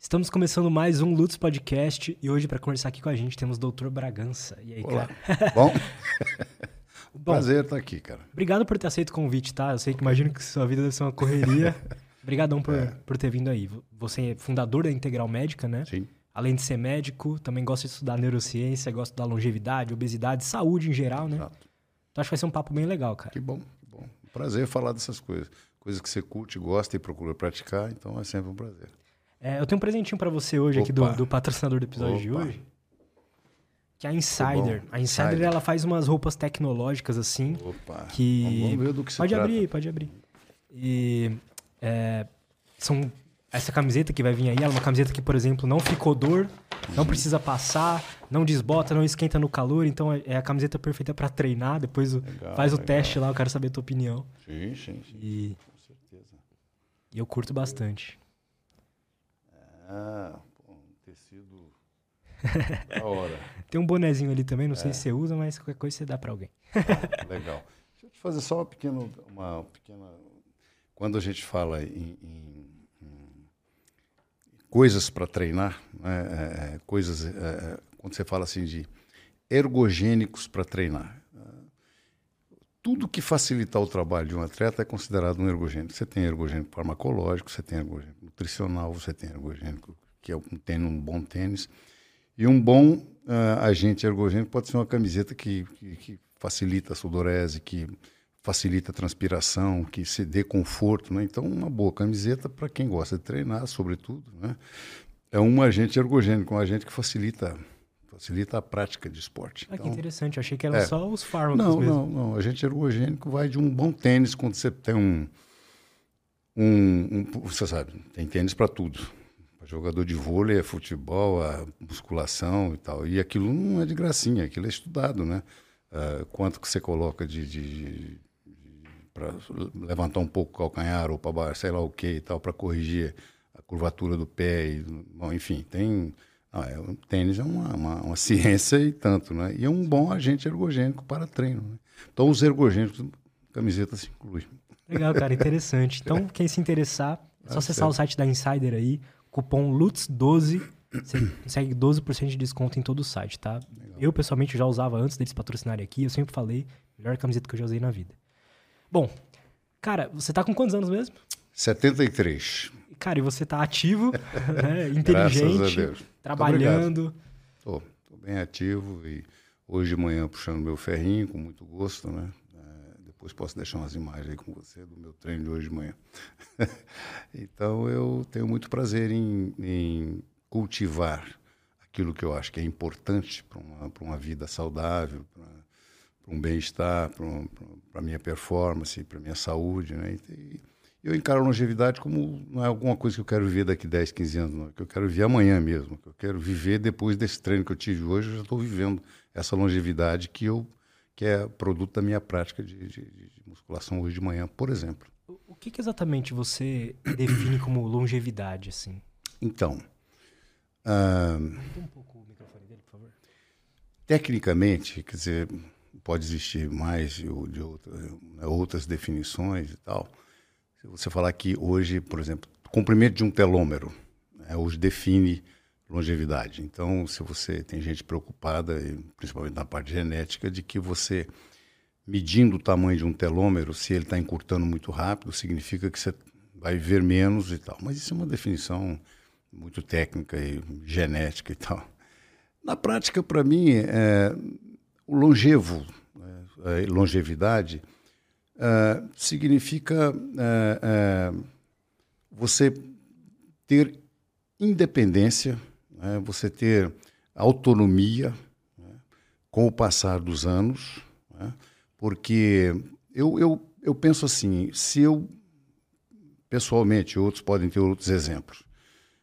Estamos começando mais um Lutz Podcast e hoje para conversar aqui com a gente temos o Dr. Bragança. E aí, Olá. cara? Bom, Bom, prazer estar aqui, cara. obrigado por ter aceito o convite, tá? Eu sei que imagino que sua vida deve ser uma correria. Obrigadão por, por ter vindo aí. Você é fundador da Integral Médica, né? Sim. Além de ser médico, também gosta de estudar neurociência, gosta da longevidade, obesidade, saúde em geral, né? Exato. Então acho que vai ser um papo bem legal, cara. Que bom, que bom. Prazer falar dessas coisas. Coisas que você curte, gosta e procura praticar, então é sempre um prazer. É, eu tenho um presentinho pra você hoje aqui do, Opa. do patrocinador do episódio de Opa. hoje. Que é a Insider. A Insider, Insider. ela faz umas roupas tecnológicas assim. Opa, Que- vamos, ver do que se Pode trata. abrir, pode abrir. E é, são essa camiseta que vai vir aí, ela é uma camiseta que, por exemplo, não fica odor, não precisa passar, não desbota, não esquenta no calor, então é é a camiseta perfeita pra treinar. Depois Legal, faz o legal. teste lá, eu quero saber a tua opinião. Sim, sim, sim, E, com certeza. e eu curto bastante. Ah, pô, um tecido da hora. Tem um bonezinho ali também, não É. sei se você usa, mas qualquer coisa você dá pra alguém. Legal. Deixa eu te fazer só uma pequena, uma pequena. Quando a gente fala em, em- coisas para treinar, né, é, é, coisas, é, é, quando você fala assim de ergogênicos para treinar, tudo que facilitar o trabalho de um atleta é considerado um ergogênico. Você tem ergogênico farmacológico, você tem ergogênico nutricional, você tem ergogênico que é um um bom tênis. E um bom ah, agente ergogênico pode ser uma camiseta que, que, que facilita a sudorese, que facilita a transpiração, que se dê conforto. Né? Então, uma boa camiseta para quem gosta de treinar, sobretudo, né? é um agente ergogênico, um agente que facilita, facilita a prática de esporte. Ah, que Então, interessante, eu achei que eram é. só os fármacos não, mesmo. não, não. Agente ergogênico vai de um bom tênis quando você tem um. um, um você sabe, tem tênis para tudo. Pra jogador de vôlei, é futebol, a musculação e tal. E aquilo não é de gracinha, aquilo é estudado, né? Ah, quanto que você coloca de. de, para levantar um pouco o calcanhar ou para sei lá o que e tal, para corrigir a curvatura do pé. E, bom, enfim, tem. Ah, é, o tênis é uma, uma, uma ciência e tanto, né? E é um bom agente ergogênico para treino. Né? Então, os ergogênicos, camiseta se inclui. Legal, cara, interessante. Então, quem se interessar, é só Ah, acessar o site da Insider aí, cupom LUTZ12, você consegue 12% de desconto em todo o site, tá? Eu, pessoalmente, já usava antes deles patrocinarem aqui, eu sempre falei, melhor camiseta que eu já usei na vida. Bom, cara, você tá com quantos anos mesmo? 73. Cara, e você tá ativo, né, Graças a inteligente, Deus. Trabalhando. Estou bem ativo e hoje de manhã puxando meu ferrinho com muito gosto, né? É, depois posso deixar umas imagens aí com você do meu treino de hoje de manhã. então eu tenho muito prazer em, em cultivar aquilo que eu acho que é importante para uma, pra uma vida saudável, para um bem-estar, para a minha performance, para a minha saúde, né? E, eu encaro a longevidade como não é alguma coisa que eu quero viver daqui 10, 15 anos, não. é que eu quero viver amanhã mesmo, que eu quero viver depois desse treino que eu tive hoje, eu já estou vivendo essa longevidade que eu que é produto da minha prática de, de- de musculação hoje de manhã, por exemplo. O- que, que exatamente você define como longevidade, assim? Então, ah, um pouco o microfone dele, por favor. tecnicamente, quer dizer, pode existir mais de, de outras, né, outras definições e tal. Se você falar que hoje, por exemplo, comprimento de um telômero, né, hoje define longevidade. Então, se você tem gente preocupada, principalmente na parte genética, de que você medindo o tamanho de um telômero, se ele está encurtando muito rápido, significa que você vai viver menos e tal. Mas isso é uma definição muito técnica e genética e tal. Na prática, para mim, é, o longevo, a longevidade, é, significa é, você ter independência, né, você ter autonomia né, com o passar dos anos, né, porque eu, eu, eu penso assim, se eu, pessoalmente, outros podem ter outros exemplos,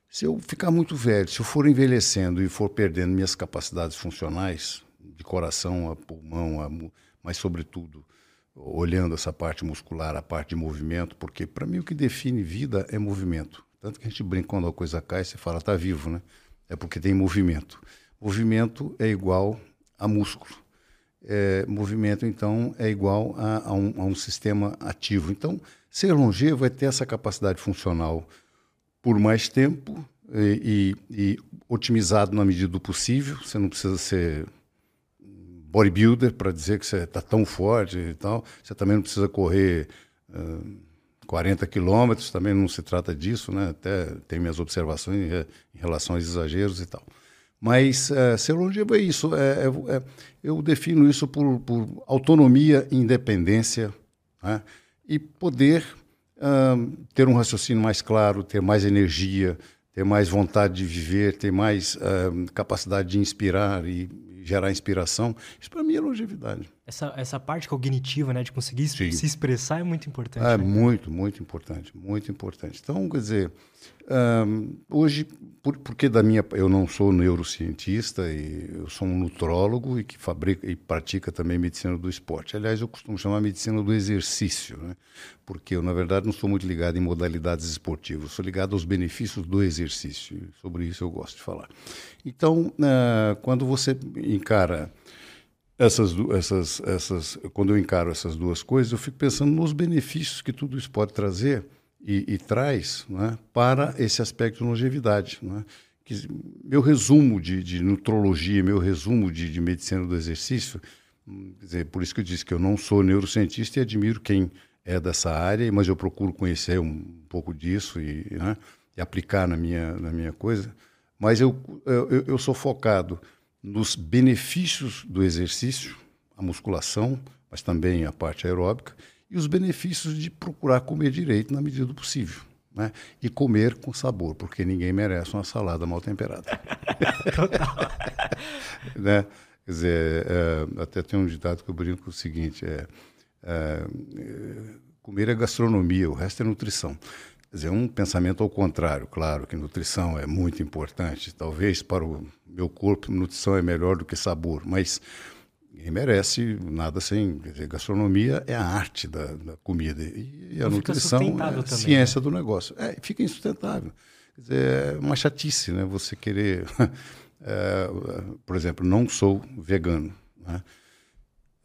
se eu ficar muito velho, se eu for envelhecendo e for perdendo minhas capacidades funcionais, de coração a pulmão, a, mas sobretudo olhando essa parte muscular, a parte de movimento, porque para mim o que define vida é movimento. Tanto que a gente brinca quando a coisa cai, você fala tá vivo, né? É porque tem movimento. Movimento é igual a músculo. É, movimento, então, é igual a, a um, a um sistema ativo. Então, ser longevo é ter essa capacidade funcional por mais tempo e, e, e otimizado na medida do possível. Você não precisa ser bodybuilder para dizer que você está tão forte e tal. Você também não precisa correr uh, 40 quilômetros, também não se trata disso, né? Até tem minhas observações em, em relação aos exageros e tal. Mas uh, ser longevo é isso. É, é, é, eu defino isso por, por autonomia independência né? e poder uh, ter um raciocínio mais claro, ter mais energia, ter mais vontade de viver, ter mais uh, capacidade de inspirar e, gerar inspiração. Isso para mim é longevidade. Essa, essa parte cognitiva, né, de conseguir Sim. se expressar é muito importante. É né? muito, muito importante, muito importante. Então, quer dizer, um, hoje, por, porque da minha, eu não sou neurocientista e eu sou um nutrólogo e que fabrica e pratica também medicina do esporte. Aliás, eu costumo chamar medicina do exercício, né? Porque eu na verdade não sou muito ligado em modalidades esportivas, sou ligado aos benefícios do exercício. Sobre isso eu gosto de falar. Então, uh, quando você encara essas, essas, essas, quando eu encaro essas duas coisas, eu fico pensando nos benefícios que tudo isso pode trazer e, e traz né, para esse aspecto de longevidade. Né? Que, meu resumo de, de nutrologia, meu resumo de, de, medicina do exercício, dizer, por isso que eu disse que eu não sou neurocientista e admiro quem é dessa área, mas eu procuro conhecer um pouco disso e, né, e aplicar na minha, na minha coisa. Mas eu, eu, eu sou focado nos benefícios do exercício, a musculação, mas também a parte aeróbica, e os benefícios de procurar comer direito na medida do possível. Né? E comer com sabor, porque ninguém merece uma salada mal temperada. Total. né? Quer dizer, é, até tem um ditado que eu brinco com o seguinte: é, é, comer é gastronomia, o resto é nutrição. Quer dizer, um pensamento ao contrário, claro que nutrição é muito importante. Talvez para o meu corpo, nutrição é melhor do que sabor, mas Ninguém merece nada sem. Dizer, gastronomia é a arte da, da comida. E, e a nutrição é a também, ciência né? do negócio. É, fica insustentável. Quer dizer, é uma chatice, né? Você querer. é, por exemplo, não sou vegano. Né?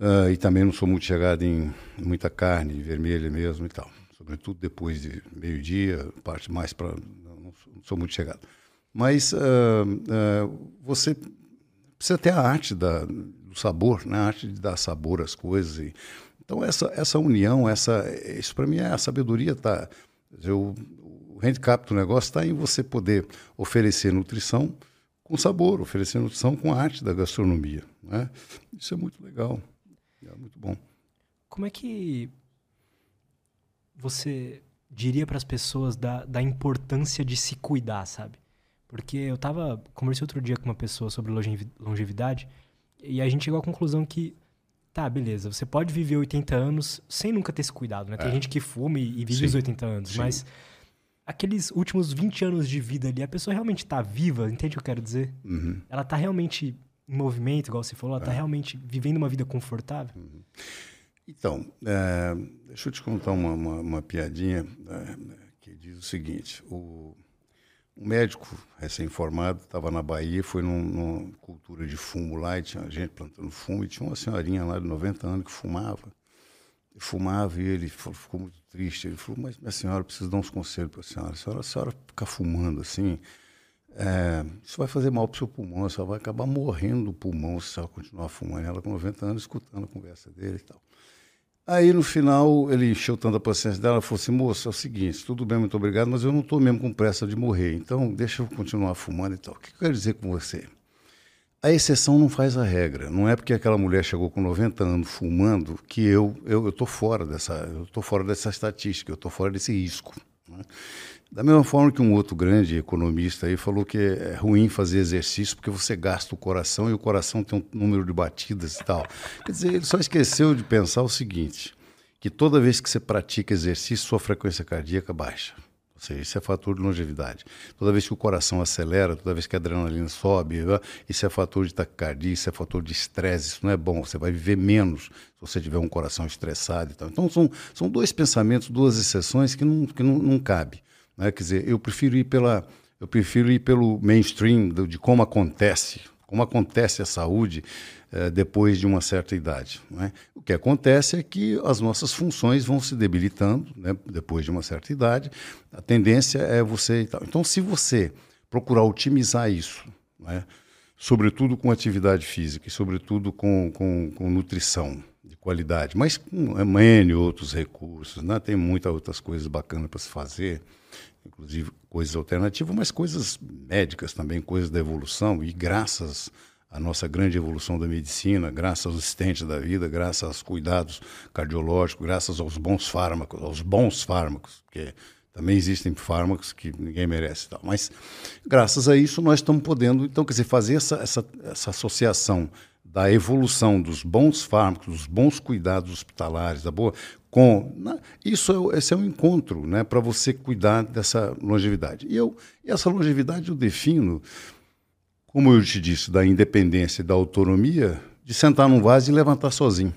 Uh, e também não sou muito chegado em muita carne vermelha mesmo e tal. Sobretudo depois de meio-dia, parte mais para. Não, não, sou muito chegado. Mas uh, uh, você precisa ter a arte da, do sabor, né? a arte de dar sabor às coisas. E, então, essa, essa união, essa, isso para mim é a sabedoria. Tá, eu, o handicap do negócio está em você poder oferecer nutrição com sabor, oferecer nutrição com arte da gastronomia. Né? Isso é muito legal, é muito bom. Como é que você diria para as pessoas da, da importância de se cuidar, sabe? Porque eu tava conversei outro dia com uma pessoa sobre longevidade e a gente chegou à conclusão que, tá, beleza, você pode viver 80 anos sem nunca ter se cuidado, né? Tem é. gente que fuma e, e vive Sim. os 80 anos, Sim. mas aqueles últimos 20 anos de vida ali, a pessoa realmente tá viva, entende o que eu quero dizer? Uhum. Ela tá realmente em movimento, igual você falou, ela tá é. tá realmente vivendo uma vida confortável? Uhum. Então, é, deixa eu te contar uma, uma, uma piadinha é, que diz o seguinte: o, um médico recém-formado estava na Bahia, foi num, numa cultura de fumo lá, e tinha gente plantando fumo, e tinha uma senhorinha lá de 90 anos que fumava. Fumava e ele ficou muito triste. Ele falou, mas minha senhora, preciso dar uns conselhos para a senhora. A senhora, a senhora ficar fumando assim, é, isso vai fazer mal para o seu pulmão, você vai acabar morrendo do pulmão se ela continuar fumando. Ela com 90 anos, escutando a conversa dele e tal. Aí no final ele encheu tanto a paciência dela, falou assim: moça, é o seguinte, tudo bem, muito obrigado, mas eu não estou mesmo com pressa de morrer, então deixa eu continuar fumando e tal. O que eu quero dizer com você? A exceção não faz a regra. Não é porque aquela mulher chegou com 90 anos fumando que eu eu estou fora dessa eu tô fora dessa estatística, eu estou fora desse risco. Né? Da mesma forma que um outro grande economista aí falou que é ruim fazer exercício porque você gasta o coração e o coração tem um número de batidas e tal. Quer dizer, ele só esqueceu de pensar o seguinte, que toda vez que você pratica exercício, sua frequência cardíaca baixa. Ou seja, isso é fator de longevidade. Toda vez que o coração acelera, toda vez que a adrenalina sobe, isso é fator de taquicardia, isso é fator de estresse, isso não é bom. Você vai viver menos se você tiver um coração estressado e tal. Então, são, são dois pensamentos, duas exceções que não, que não, não cabe. Né? Quer dizer, eu prefiro ir pela, eu prefiro ir pelo mainstream de como acontece, como acontece a saúde eh, depois de uma certa idade. Né? O que acontece é que as nossas funções vão se debilitando né? depois de uma certa idade. A tendência é você. Então, se você procurar otimizar isso, né? sobretudo com atividade física e sobretudo com, com, com nutrição de qualidade, mas com N outros recursos, né? tem muitas outras coisas bacanas para se fazer, inclusive coisas alternativas, mas coisas médicas também, coisas da evolução, e graças à nossa grande evolução da medicina, graças aos assistentes da vida, graças aos cuidados cardiológicos, graças aos bons fármacos, aos bons fármacos, que também existem fármacos que ninguém merece, tal. mas graças a isso nós estamos podendo, então, quer dizer, fazer essa, essa, essa associação da evolução dos bons fármacos, dos bons cuidados hospitalares, da boa, com isso é, esse é um encontro, né, para você cuidar dessa longevidade. E eu e essa longevidade eu defino, como eu te disse, da independência e da autonomia, de sentar num vaso e levantar sozinho.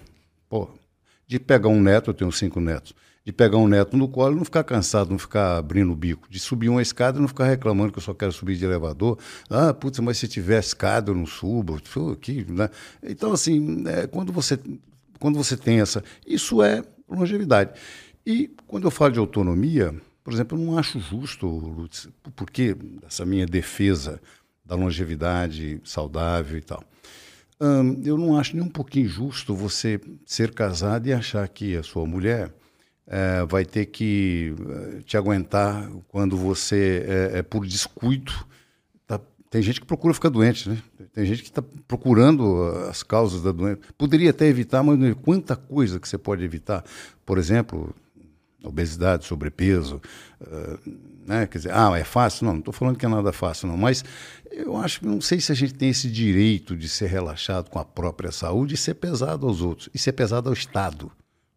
De pegar um neto, eu tenho cinco netos, de pegar um neto no colo e não ficar cansado, não ficar abrindo o bico, de subir uma escada e não ficar reclamando que eu só quero subir de elevador. Ah, putz, mas se tiver escada eu não subo. Né? Então, assim, é, quando, você, quando você tem essa. Isso é longevidade. E quando eu falo de autonomia, por exemplo, eu não acho justo, Lutz, porque essa minha defesa da longevidade saudável e tal. Hum, eu não acho nem um pouquinho justo você ser casado e achar que a sua mulher é, vai ter que eh, te aguentar quando você, é, é por descuido, tem gente que procura ficar doente, né? Tem gente que está procurando as causas da doença. Poderia até evitar, mas quanta coisa que você pode evitar. Por exemplo, obesidade, sobrepeso, uh, né? Quer dizer, ah, é fácil? Não, não estou falando que é nada fácil, não. Mas eu acho que não sei se a gente tem esse direito de ser relaxado com a própria saúde e ser pesado aos outros, e ser pesado ao Estado.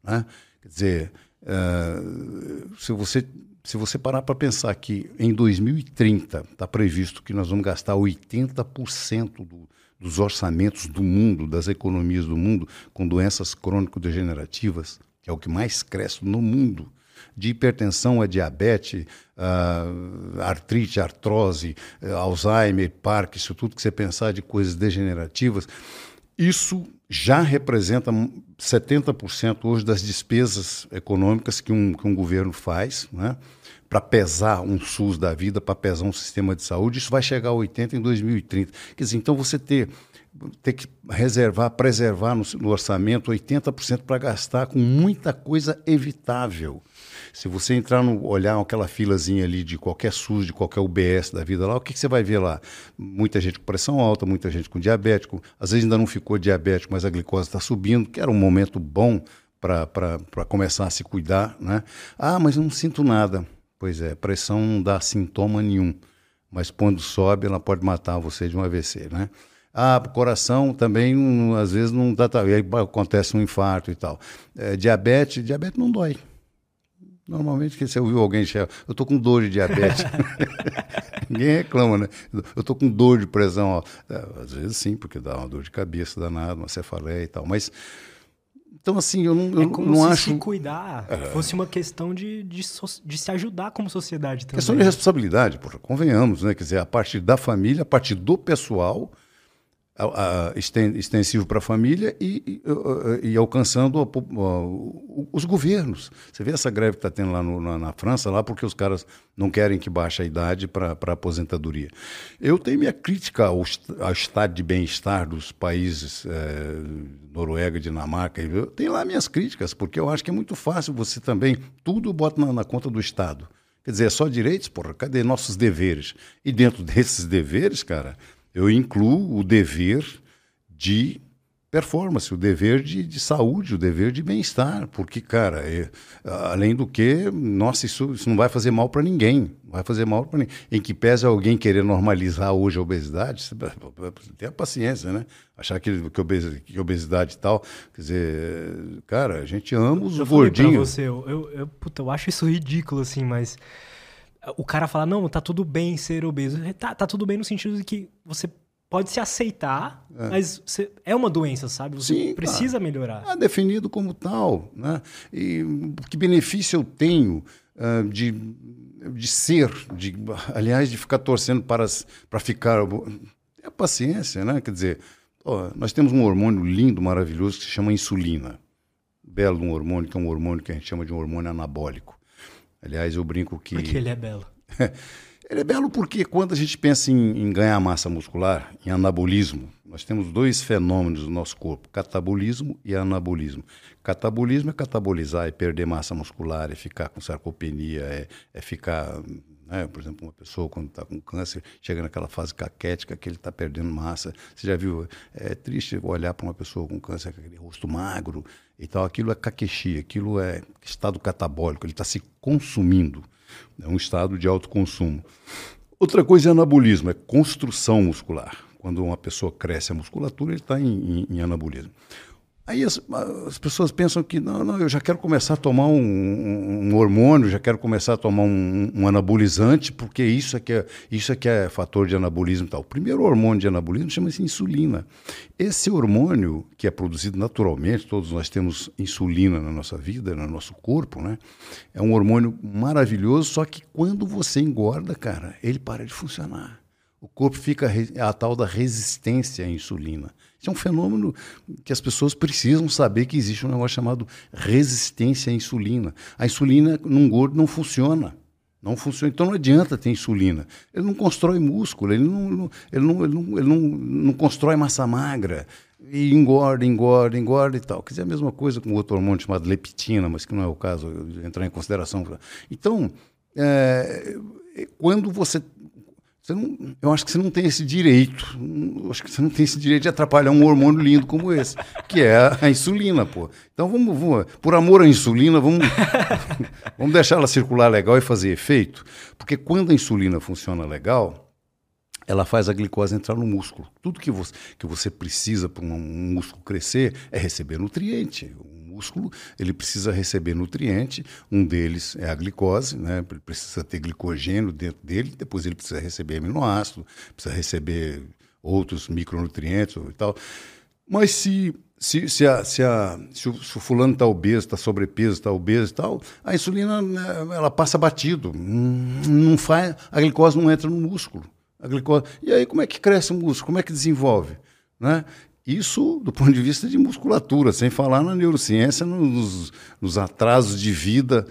Né? Quer dizer, Uh, se você se você parar para pensar que em 2030 está previsto que nós vamos gastar 80% do, dos orçamentos do mundo, das economias do mundo, com doenças crônico-degenerativas, que é o que mais cresce no mundo, de hipertensão a diabetes, uh, artrite, artrose, uh, Alzheimer, Parkinson, tudo que você pensar de coisas degenerativas, isso já representa 70% hoje das despesas econômicas que um, que um governo faz, né? para pesar um SUS da vida, para pesar um sistema de saúde, isso vai chegar a 80% em 2030. Quer dizer, então você ter, ter que reservar, preservar no, no orçamento 80% para gastar com muita coisa evitável. Se você entrar no olhar aquela filazinha ali de qualquer SUS, de qualquer UBS da vida lá, o que, que você vai ver lá? Muita gente com pressão alta, muita gente com diabético, às vezes ainda não ficou diabético, mas a glicose está subindo, que era um momento bom para começar a se cuidar, né? Ah, mas não sinto nada. Pois é, pressão não dá sintoma nenhum, mas quando sobe ela pode matar você de um AVC, né? Ah, coração também às vezes não dá, aí acontece um infarto e tal. É, diabetes, diabetes não dói. Normalmente, que você ouviu alguém chegar, eu estou com dor de diabetes. Ninguém reclama, né? Eu estou com dor de pressão. Ó. É, às vezes sim, porque dá uma dor de cabeça danada, uma cefaleia e tal. Mas, então assim, eu não, eu é como não se acho... se cuidar é. fosse uma questão de, de, de, se ajudar como sociedade também. Questão de responsabilidade, porra, convenhamos, né? Quer dizer, a partir da família, a partir do pessoal extensivo para a família e, e, alcançando a, os governos. Você vê essa greve que está tendo lá no, na, na, França, lá porque os caras não querem que baixe a idade para a aposentadoria. Eu tenho minha crítica ao, ao estado de bem-estar dos países é, Noruega, Dinamarca. Eu tenho lá minhas críticas, porque eu acho que é muito fácil você também, tudo bota na, na conta do Estado. Quer dizer, é só direitos, porra, cadê nossos deveres? E dentro desses deveres, cara, eu incluo o dever de performance, o dever de, de saúde, o dever de bem-estar, porque, cara, é, além do que, nossa, isso, isso não vai fazer mal para ninguém, vai fazer mal para ninguém. Em que pese alguém querer normalizar hoje a obesidade, tenha paciência, né? Achar que, que, obesidade, que obesidade e tal, quer dizer, cara, a gente ama os gordinhos. Você, eu, eu, eu, puta, eu acho isso ridículo, assim, mas o cara fala, não, tá tudo bem ser obeso. Tá, tá tudo bem no sentido de que você pode se aceitar, é. mas você, é uma doença, sabe? Você Sim, precisa melhorar. É definido como tal. Né? E que benefício eu tenho uh, de, de ser, de, aliás, de ficar torcendo para, para ficar. É paciência, né? Quer dizer, ó, nós temos um hormônio lindo, maravilhoso, que se chama insulina. Belo um hormônio, que é um hormônio que a gente chama de um hormônio anabólico. Aliás, eu brinco que. Porque ele é belo. Ele é belo porque quando a gente pensa em, em, ganhar massa muscular, em anabolismo, nós temos dois fenômenos no nosso corpo, catabolismo e anabolismo. Catabolismo é catabolizar, é perder massa muscular, é ficar com sarcopenia, é, é ficar né? Por exemplo, uma pessoa quando está com câncer, chega naquela fase caquética que ele está perdendo massa. Você já viu? É triste olhar para uma pessoa com câncer com aquele rosto magro e tal. Aquilo é caquexia, aquilo é estado catabólico, ele está se consumindo. É um estado de alto consumo. Outra coisa é anabolismo, é construção muscular. Quando uma pessoa cresce a musculatura, ele está em, em, em anabolismo. Aí as, as, pessoas pensam que, não, não, eu já quero começar a tomar um, um, hormônio, já quero começar a tomar um, um, anabolizante, porque isso é, que é, isso é que é fator de anabolismo e tal. O primeiro hormônio de anabolismo chama-se insulina. Esse hormônio, que é produzido naturalmente, todos nós temos insulina na nossa vida, no nosso corpo, né? É um hormônio maravilhoso, só que quando você engorda, cara, ele para de funcionar. O corpo fica a tal da resistência à insulina. Isso é um fenômeno que as pessoas precisam saber que existe um negócio chamado resistência à insulina. A insulina num gordo não funciona. Não funciona. Então não adianta ter insulina. Ele não constrói músculo, ele não, ele não, ele não, ele não, não constrói massa magra. E engorda, engorda, engorda e tal. Quer dizer, a mesma coisa com outro hormônio chamado leptina, mas que não é o caso de entrar em consideração. Então, é, quando você não, eu acho que você não tem esse direito. Eu acho que você não tem esse direito de atrapalhar um hormônio lindo como esse, que é a, insulina, pô. Então vamos, vamos, por amor à insulina, vamos, vamos deixar ela circular legal e fazer efeito, porque quando a insulina funciona legal, ela faz a glicose entrar no músculo. Tudo que você, que você precisa para um músculo crescer é receber nutriente músculo, ele precisa receber nutriente, um deles é a glicose, né? ele precisa ter glicogênio dentro dele, depois ele precisa receber aminoácido, precisa receber outros micronutrientes e tal. Mas se se, se, a, se, a, se, o, se o fulano está obeso, está sobrepeso, está obeso e tal, a insulina né, ela passa batido, não faz, a glicose não entra no músculo. A glicose, e aí como é que cresce o músculo? Como é que desenvolve? Né? Isso do ponto de vista de musculatura, sem falar na neurociência, nos, nos atrasos de vida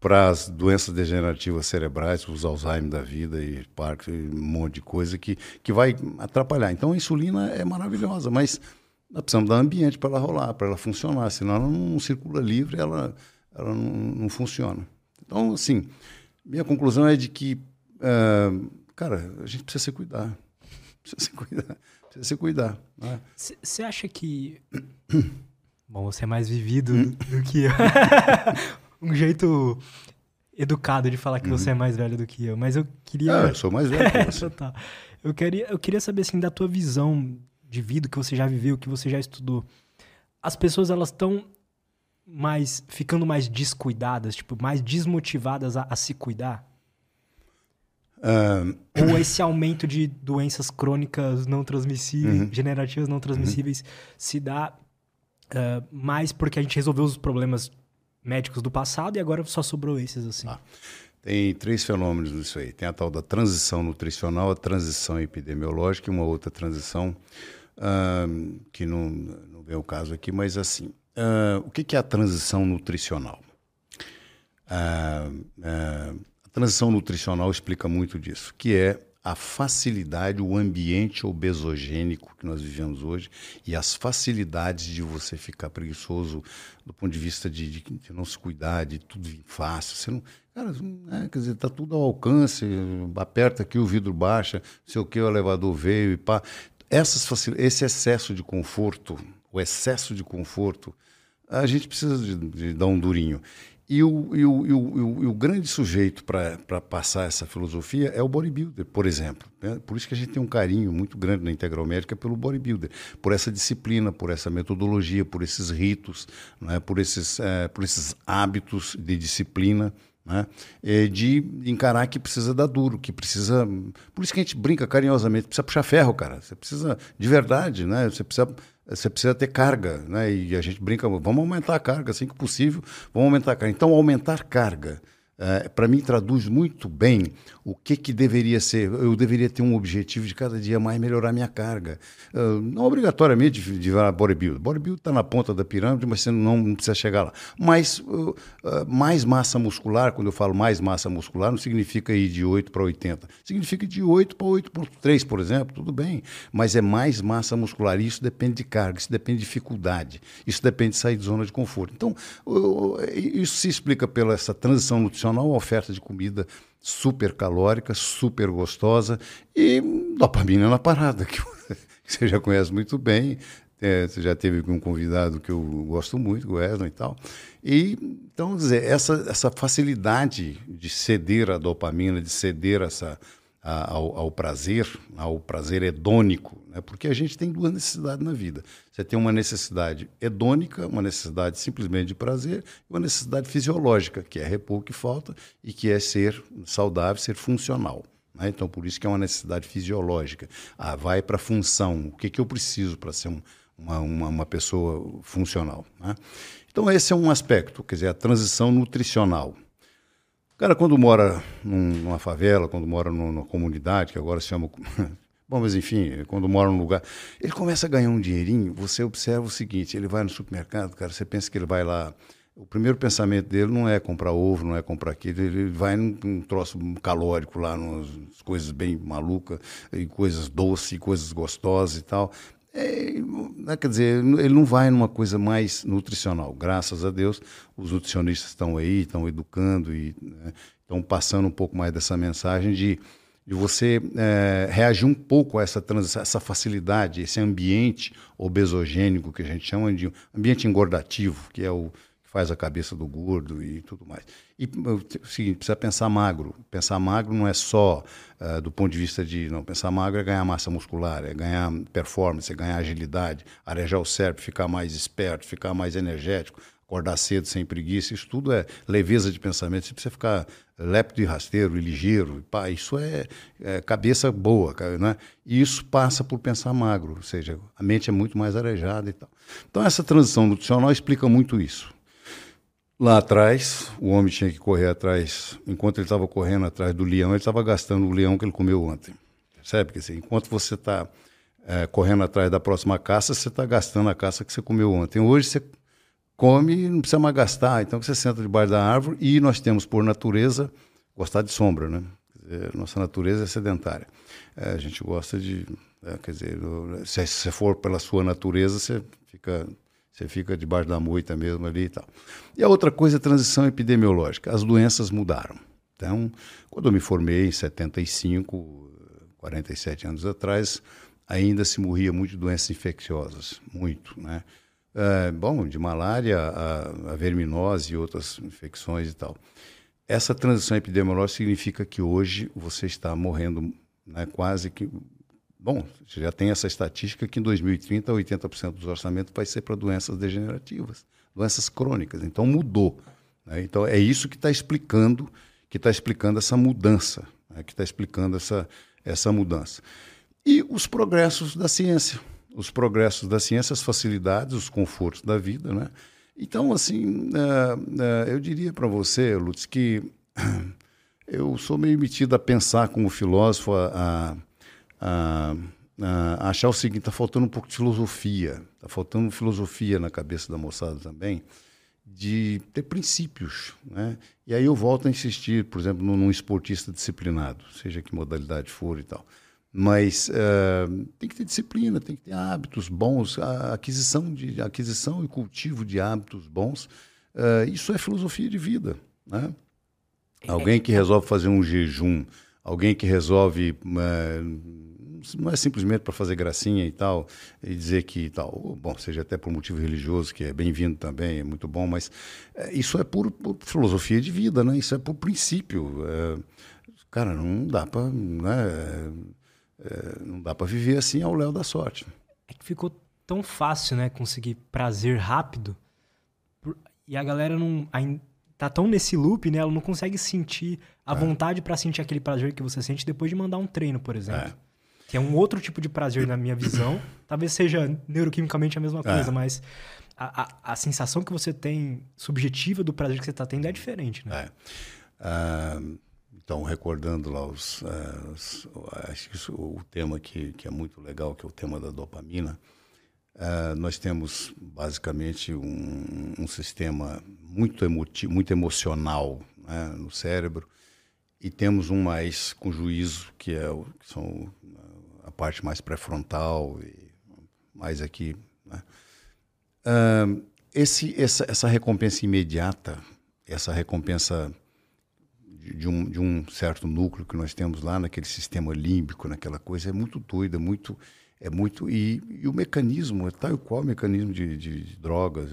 para as doenças degenerativas cerebrais, os Alzheimer da vida e Parkinson, um monte de coisa que, que vai atrapalhar. Então a insulina é maravilhosa, mas nós precisamos dar ambiente para ela rolar, para ela funcionar, senão ela não circula livre, ela, ela não, não funciona. Então, assim, minha conclusão é de que, uh, cara, a gente precisa se cuidar. Precisa se cuidar. Precisa se cuidar. Você né? acha que. Bom, você é mais vivido hum? do que eu. um jeito educado de falar que uhum. você é mais velho do que eu, mas eu queria. Ah, eu sou mais velho que você. tá. eu, queria, eu queria saber, assim, da tua visão de vida, que você já viveu, que você já estudou. As pessoas, elas estão mais. ficando mais descuidadas, tipo, mais desmotivadas a, a se cuidar? Uh... Ou esse aumento de doenças crônicas não transmissíveis, uhum. generativas não transmissíveis, uhum. se dá uh, mais porque a gente resolveu os problemas médicos do passado e agora só sobrou esses assim? Ah, tem três fenômenos nisso aí. Tem a tal da transição nutricional, a transição epidemiológica e uma outra transição uh, que não, não vem o caso aqui, mas assim, o que, que é a transição nutricional? Uh, transição nutricional explica muito disso, que é a facilidade, o ambiente obesogênico que nós vivemos hoje e as facilidades de você ficar preguiçoso do ponto de vista de, de, de não se cuidar, de tudo fácil. Você não, cara, é, quer dizer, tá tudo ao alcance, aperta aqui o vidro baixa, sei o que, o elevador veio e pá. Essas esse excesso de conforto, o excesso de conforto, a gente precisa de, de dar um durinho. E o, e o, e o, e o grande sujeito para passar essa filosofia é o bodybuilder, por exemplo. Né? Por isso que a gente tem um carinho muito grande na Integral Médica pelo bodybuilder, por essa disciplina, por essa metodologia, por esses ritos, né? por, esses, é, por esses hábitos de disciplina. Né? É de encarar que precisa dar duro, que precisa. Por isso que a gente brinca carinhosamente, precisa puxar ferro, cara. Você precisa, de verdade, né? Você precisa você precisa ter carga, né? E a gente brinca, vamos aumentar a carga, assim que possível, vamos aumentar a carga. Então, aumentar carga, é, para mim, traduz muito bem o que, que deveria ser. Eu deveria ter um objetivo de cada dia mais melhorar minha carga. Uh, não obrigatoriamente de, de virar bodybuilder. Bodybuilder está na ponta da pirâmide, mas você não, não precisa chegar lá. Mas uh, uh, mais massa muscular, quando eu falo mais massa muscular, não significa ir de 8 para 80. Significa de 8 para 8,3, por exemplo, tudo bem. Mas é mais massa muscular. E isso depende de carga, isso depende de dificuldade, isso depende de sair de zona de conforto. Então, isso se explica pela essa transição nutricional, a oferta de comida super calórica, super gostosa e dopamina na parada, que você já conhece muito bem. É, você já teve um convidado que eu gosto muito, o Wesley e tal. E, então, dizer, essa, essa facilidade de ceder à dopamina, de ceder essa, ao, ao, prazer, ao prazer hedônico, né? porque a gente tem duas necessidades na vida. Você tem uma necessidade hedônica, uma necessidade simplesmente de prazer, e uma necessidade fisiológica, que é repor que falta e que é ser saudável, ser funcional. Né? Então, por isso que é uma necessidade fisiológica. Ah, vai para a função. O que, que eu preciso para ser um, uma, uma, uma, pessoa funcional? Né? Então, esse é um aspecto, quer dizer, a transição nutricional cara, quando mora num, numa favela, quando mora numa comunidade, que agora se chama. Bom, mas enfim, quando mora num lugar, ele começa a ganhar um dinheirinho, você observa o seguinte: ele vai no supermercado, cara, você pensa que ele vai lá. O primeiro pensamento dele não é comprar ovo, não é comprar aquilo, ele vai num, troço calórico lá, nas coisas bem malucas, e coisas doces, coisas gostosas e tal. É, né, quer dizer, ele não vai numa coisa mais nutricional. Graças a Deus, os nutricionistas estão aí, estão educando e né, estão passando um pouco mais dessa mensagem de, de você é, reagir um pouco a essa, transição, essa facilidade, esse ambiente obesogênico que a gente chama de ambiente engordativo, que é o faz a cabeça do gordo e tudo mais. E o seguinte, precisa pensar magro. Pensar magro não é só uh, do ponto de vista de. Não, pensar magro é ganhar massa muscular, é ganhar performance, é ganhar agilidade, arejar o cérebro, ficar mais esperto, ficar mais energético, acordar cedo sem preguiça. Isso tudo é leveza de pensamento. Você precisa ficar lépido e rasteiro e ligeiro. Pá, isso é, é, cabeça boa, né? E isso passa por pensar magro, ou seja, a mente é muito mais arejada e tal. Então, essa transição nutricional explica muito isso. Lá atrás, o homem tinha que correr atrás, enquanto ele estava correndo atrás do leão, ele estava gastando o leão que ele comeu ontem. Percebe? que assim, enquanto você está é, correndo atrás da próxima caça, você está gastando a caça que você comeu ontem. Hoje você come e não precisa mais gastar, então você senta debaixo da árvore e nós temos, por natureza, gostar de sombra, né? Dizer, nossa natureza é sedentária. É, a gente gosta de. É, quer dizer, se você for pela sua natureza, você fica você fica debaixo da moita mesmo ali e tal. E a outra coisa é a transição epidemiológica. As doenças mudaram. Então, quando eu me formei em 75, 47 anos atrás, ainda se morria muito de doenças infecciosas, muito, né? É, bom, de malária, a, a verminose e outras infecções e tal. Essa transição epidemiológica significa que hoje você está morrendo né, quase que Bom, já tem essa estatística que em 2030 80% dos orçamentos vai ser para doenças degenerativas, doenças crônicas. Então mudou. Né? Então é isso que está explicando, que está explicando essa mudança, né? que está explicando essa essa mudança. E os progressos da ciência, os progressos da ciência, as facilidades, os confortos da vida, né? Então assim, uh, uh, eu diria para você, Lutz, que eu sou meio metido a pensar como filósofo a, a a, a achar o seguinte: está faltando um pouco de filosofia, está faltando filosofia na cabeça da moçada também, de ter princípios. Né? E aí eu volto a insistir, por exemplo, num, num esportista disciplinado, seja que modalidade for e tal. Mas uh, tem que ter disciplina, tem que ter hábitos bons, aquisição, de, aquisição e cultivo de hábitos bons. Uh, isso é filosofia de vida. Né? Alguém que resolve fazer um jejum, alguém que resolve uh, não é simplesmente para fazer gracinha e tal, e dizer que tal, bom, seja até por motivo religioso, que é bem-vindo também, é muito bom, mas é, isso é por, por, filosofia de vida, né? Isso é por princípio. É, cara, não dá para, né? É, não dá para viver assim ao léu da sorte. É que ficou tão fácil, né, conseguir prazer rápido, e a galera não tá tão nesse loop, né? Ela não consegue sentir a é. vontade para sentir aquele prazer que você sente depois de mandar um treino, por exemplo. É que é um outro tipo de prazer na minha visão. Talvez seja neuroquimicamente a mesma é. coisa, é. mas a, a, a, sensação que você tem subjetiva do prazer que você está tendo é diferente, né? É. Uh, então, recordando lá os, os acho que o tema que, que é muito legal, que é o tema da dopamina, uh, nós temos basicamente um, um sistema muito, emotivo, muito emocional né, no cérebro e temos um mais com juízo, que, é o, que são parte mais pré-frontal e mais aqui. Né? Uh, esse, essa, essa recompensa imediata, essa recompensa de um, de um certo núcleo que nós temos lá naquele sistema límbico, naquela coisa, é muito doida, muito é muito e, e o mecanismo é tal qual o mecanismo de, de, de, drogas,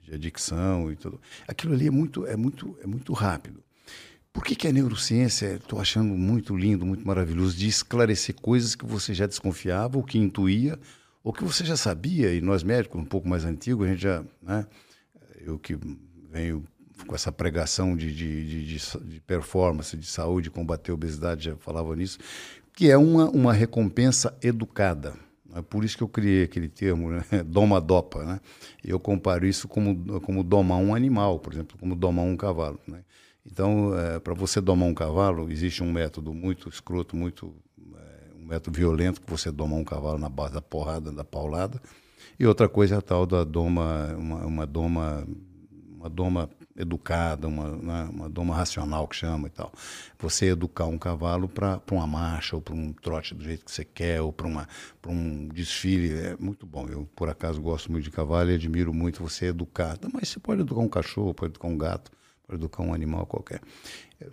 de adicção e tudo. Aquilo ali é muito é muito é muito rápido. Por que, que a neurociência estou achando muito lindo, muito maravilhoso de esclarecer coisas que você já desconfiava ou que intuía ou que você já sabia e nós médicos um pouco mais antigos a gente já, né? Eu que venho com essa pregação de, de, de, de, performance, de saúde, combater a obesidade, já falava nisso, que é uma, uma recompensa educada. É por isso que eu criei aquele termo, né? doma-dopa. Né? Eu comparo isso como, como domar um animal, por exemplo, como domar um cavalo. Né? Então, é, para você domar um cavalo, existe um método muito escroto, muito é, um método violento, que você doma um cavalo na base da porrada, da paulada. E outra coisa é a tal da doma, uma, uma doma, uma doma educada, uma, né, uma doma racional que chama e tal. Você educar um cavalo para uma marcha ou para um trote do jeito que você quer ou para um desfile é muito bom. Eu, por acaso, gosto muito de cavalo e admiro muito você educar. Mas você pode educar um cachorro, pode educar um gato, educar um animal qualquer.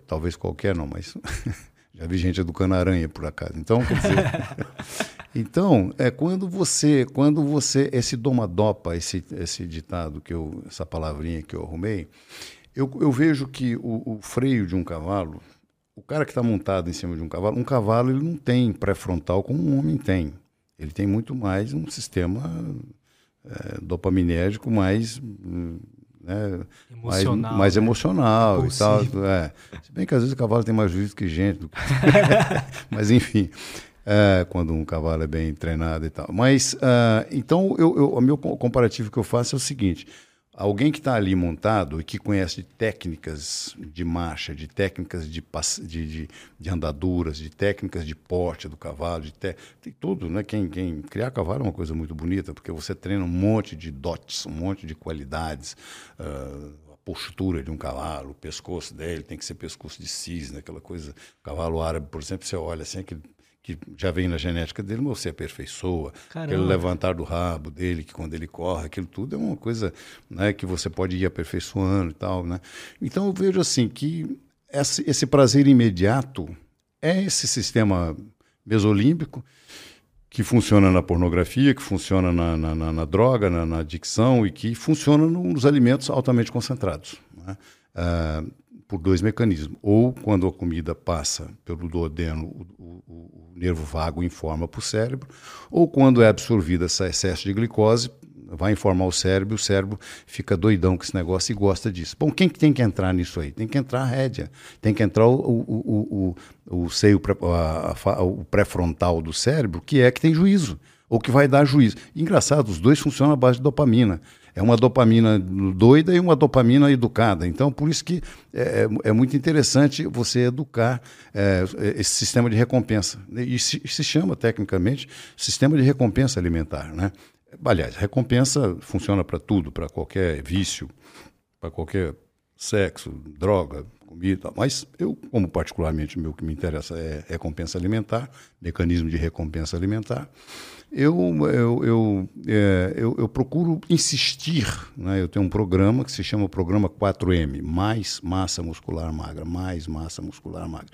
Talvez qualquer não, mas já vi gente educando aranha por acaso. Então, quer dizer. Então, é quando você, quando você, esse domadopa, esse, esse ditado que eu, essa palavrinha que eu arrumei, eu, eu vejo que o, o freio de um cavalo, o cara que está montado em cima de um cavalo, um cavalo ele não tem pré-frontal como um homem tem. Ele tem muito mais um sistema é, dopaminérgico mais né, emocional, mais, mais né? emocional e tal. É. Se bem que às vezes o cavalo tem mais juízo que gente. Mas enfim. É, quando um cavalo é bem treinado e tal. Mas, uh, então, eu, eu, o meu comparativo que eu faço é o seguinte: alguém que está ali montado e que conhece de técnicas de marcha, de técnicas de, de, de, de andaduras, de técnicas de porte do cavalo, de te... tem tudo, né? Quem, quem criar cavalo é uma coisa muito bonita, porque você treina um monte de dotes, um monte de qualidades. Uh, postura de um cavalo, o pescoço dele tem que ser pescoço de cisne, aquela coisa. Cavalo árabe, por exemplo, você olha assim, aquele que já vem na genética dele, mas você aperfeiçoa. Caramba. Aquele levantar do rabo dele, que quando ele corre, aquilo tudo é uma coisa né, que você pode ir aperfeiçoando e tal. Né? Então eu vejo assim que esse, esse prazer imediato é esse sistema mesolímbico que funciona na pornografia, que funciona na, na, na, na droga, na, adicção e que funciona nos alimentos altamente concentrados. Né? Uh, por dois mecanismos. Ou quando a comida passa pelo duodeno, o, o, o nervo vago informa para o cérebro, ou quando é absorvida esse excesso de glicose, vai informar o cérebro, o cérebro fica doidão com esse negócio e gosta disso. Bom, quem que tem que entrar nisso aí? Tem que entrar a rédea, tem que entrar o, o, o, o seio, a, a, o pré-frontal do cérebro, que é que tem juízo, ou que vai dar juízo. engraçado, os dois funcionam à base de dopamina é uma dopamina doida e uma dopamina educada. Então, por isso que é, é, é muito interessante você educar é, esse sistema de recompensa. E se, se, chama, tecnicamente, sistema de recompensa alimentar. Né? Aliás, recompensa funciona para tudo, para qualquer vício, para qualquer sexo, droga, comida. Mas eu, como particularmente, o que me interessa é recompensa alimentar, mecanismo de recompensa alimentar eu, eu, eu, é, eu, eu, procuro insistir. Né? Eu tenho um programa que se chama Programa 4M mais massa muscular magra, mais massa muscular magra.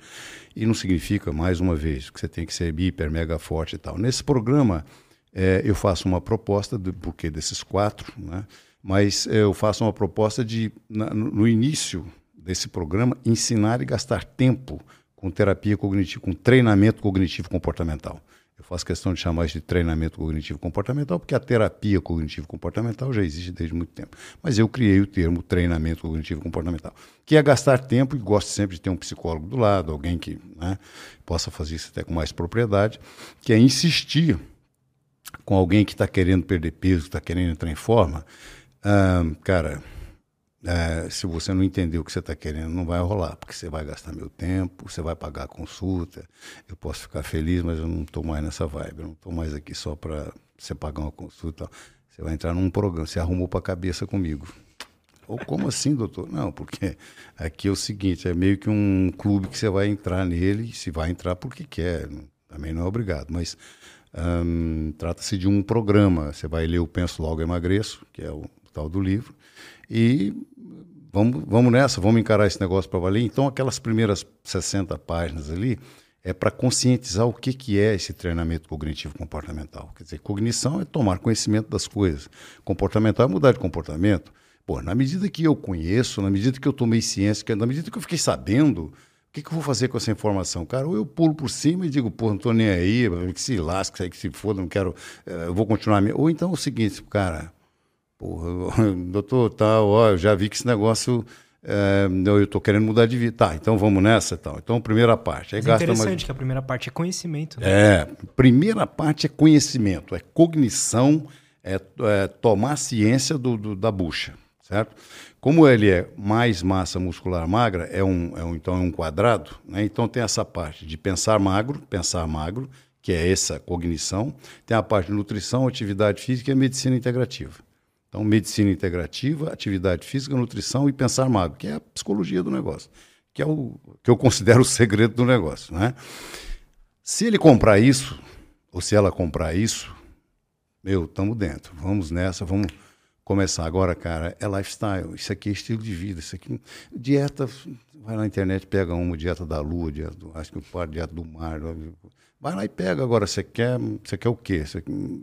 E não significa, mais uma vez, que você tem que ser hiper, mega forte e tal. Nesse programa, é, eu faço uma proposta, do porquê desses quatro, né? mas é, eu faço uma proposta de, na, no início desse programa, ensinar e gastar tempo com terapia cognitiva, com treinamento cognitivo comportamental. Eu faço questão de chamar isso de treinamento cognitivo comportamental, porque a terapia cognitivo comportamental já existe desde muito tempo. Mas eu criei o termo treinamento cognitivo comportamental, que é gastar tempo e gosto sempre de ter um psicólogo do lado, alguém que né, possa fazer isso até com mais propriedade, que é insistir com alguém que está querendo perder peso, que está querendo entrar em forma. Ah, cara, é, se você não entender o que você está querendo, não vai rolar, porque você vai gastar meu tempo, você vai pagar a consulta. Eu posso ficar feliz, mas eu não estou mais nessa vibe. Eu não estou mais aqui só para você pagar uma consulta. Você vai entrar num programa, você arrumou para a cabeça comigo. Ou como assim, doutor? Não, porque aqui é o seguinte, é meio que um clube que você vai entrar nele, se vai entrar porque quer, também não é obrigado, mas hum, trata-se de um programa. Você vai ler o Penso Logo Emagreço, que é o tal do livro, e vamos, vamos nessa, vamos encarar esse negócio para valer. Então, aquelas primeiras 60 páginas ali é para conscientizar o que, que é esse treinamento cognitivo comportamental. Quer dizer, cognição é tomar conhecimento das coisas, comportamental é mudar de comportamento. Pô, na medida que eu conheço, na medida que eu tomei ciência, na medida que eu fiquei sabendo, o que, que eu vou fazer com essa informação? Cara, ou eu pulo por cima e digo, pô, não estou nem aí, que se lasque, que se foda, não quero, eh, eu vou continuar. Ou então é o seguinte, cara, Porra, doutor, tal, ó, eu já vi que esse negócio. É, eu estou querendo mudar de vida. Tá, então vamos nessa tal. Então, primeira parte. Aí é interessante mais... que a primeira parte é conhecimento. Né? É, primeira parte é conhecimento, é cognição, é, é tomar ciência do, do, da bucha, certo? Como ele é mais massa muscular magra, é um, é um, então é um quadrado, né? então tem essa parte de pensar magro, pensar magro, que é essa cognição, tem a parte de nutrição, atividade física e medicina integrativa. Então, medicina integrativa, atividade física, nutrição e pensar magro, que é a psicologia do negócio, que é o que eu considero o segredo do negócio. Né? Se ele comprar isso, ou se ela comprar isso, meu, estamos dentro, vamos nessa, vamos começar. Agora, cara, é lifestyle, isso aqui é estilo de vida, isso aqui. Dieta, vai na internet, pega uma, dieta da lua, dieta do, acho que o dieta do mar. Vai lá e pega agora, você quer, você quer o quê?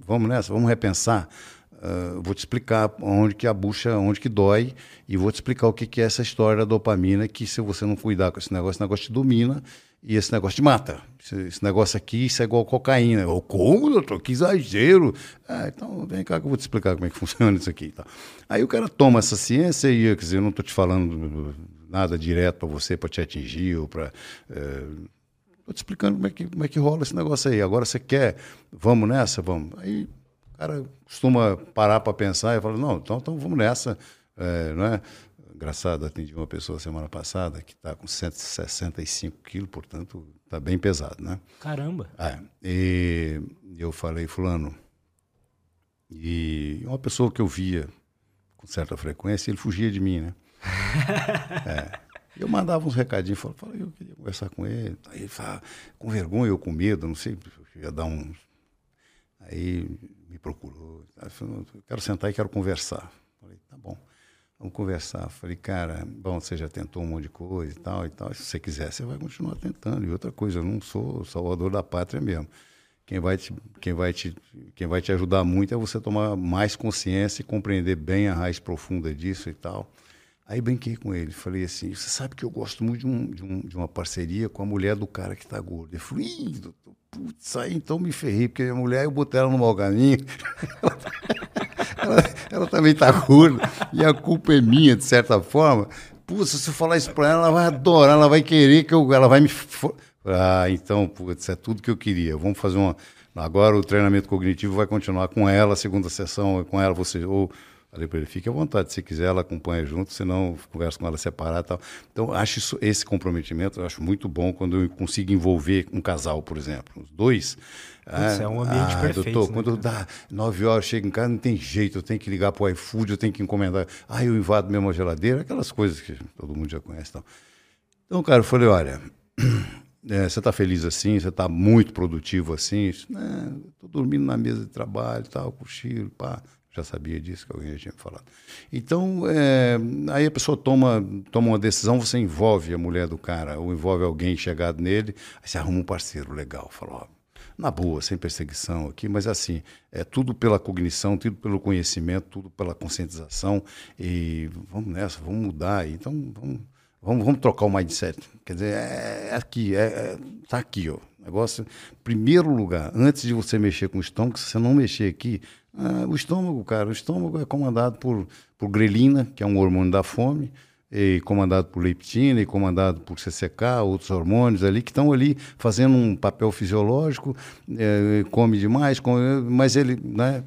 Vamos nessa, vamos repensar Uh, vou te explicar onde que a bucha, onde que dói e vou te explicar o que, que é essa história da dopamina que se você não cuidar com esse negócio, esse negócio te domina e esse negócio te mata. Esse, esse negócio aqui, isso é igual cocaína. Ou como, doutor? Que exagero. Ah, então vem cá que eu vou te explicar como é que funciona isso aqui. Tá. Aí o cara toma essa ciência e, quer dizer, eu não estou te falando nada direto para você, para te atingir ou para... Estou te explicando como é, que, como é que rola esse negócio aí. Agora você quer, vamos nessa? Vamos. Aí o cara costuma parar para pensar e fala, não, então, então vamos nessa. É, não é? Engraçado, atendi uma pessoa semana passada que está com 165 quilos, portanto, está bem pesado, né? Caramba! É, e eu falei, fulano, e uma pessoa que eu via com certa frequência, ele fugia de mim, né? é. Eu mandava uns recadinhos, falava, eu queria conversar com ele. Aí ele falava, com vergonha ou com medo, não sei, ia dar um. Aí me procurou. Falei, quero sentar e quero conversar. Falei, tá bom, vamos conversar. Falei, cara, bom, você já tentou um monte de coisa e tal e tal. Se você quiser, você vai continuar tentando. E outra coisa, eu não sou salvador da pátria mesmo. Quem vai, te, quem, vai te, quem vai te ajudar muito é você tomar mais consciência e compreender bem a raiz profunda disso e tal. Aí brinquei com ele, falei assim, você sabe que eu gosto muito de, um, de, um, de uma parceria com a mulher do cara que está gordo. Ele falou, Ih, doutor, putz, aí então me ferrei, porque a mulher, eu botei ela no mau caminho. ela, ela, também está gorda, e a culpa é minha, de certa forma. Putz, se eu falar isso para ela, ela vai adorar, ela vai querer que eu, ela vai me... Ah, então, putz, é tudo que eu queria. Vamos fazer uma... Agora o treinamento cognitivo vai continuar com ela, a segunda sessão, com ela, você... Ou, Falei para ele, fique à vontade, se quiser ela acompanha junto, senão converso com ela separada e tal. Então, acho isso, esse comprometimento, eu acho muito bom quando eu consigo envolver um casal, por exemplo, os dois. Putz, é um ambiente ah, perfeito. Doutor, né, quando dá nove horas, chego em casa, não tem jeito, eu tenho que ligar para o iFood, eu tenho que encomendar. Ah, eu invado mesmo a geladeira, aquelas coisas que todo mundo já conhece. Então, então cara, eu falei, olha, é, você está feliz assim, você está muito produtivo assim? Estou né, dormindo na mesa de trabalho, tal, cochilo, pá já sabia disso, que alguém já tinha falado. Então, é, aí a pessoa toma, toma uma decisão, você envolve a mulher do cara, ou envolve alguém chegado nele, aí você arruma um parceiro legal, fala, ó, na boa, sem perseguição aqui, mas assim, é tudo pela cognição, tudo pelo conhecimento, tudo pela conscientização, e vamos nessa, vamos mudar, então vamos, vamos, vamos trocar o mindset. Quer dizer, é, é aqui, é, é, tá aqui, ó. Negócio, primeiro lugar, antes de você mexer com o estômago, se você não mexer aqui, ah, o estômago, cara, o estômago é comandado por, por grelina, que é um hormônio da fome, e comandado por leptina, e comandado por CCK, outros hormônios ali, que estão ali fazendo um papel fisiológico, é, come demais, come, mas ele, né,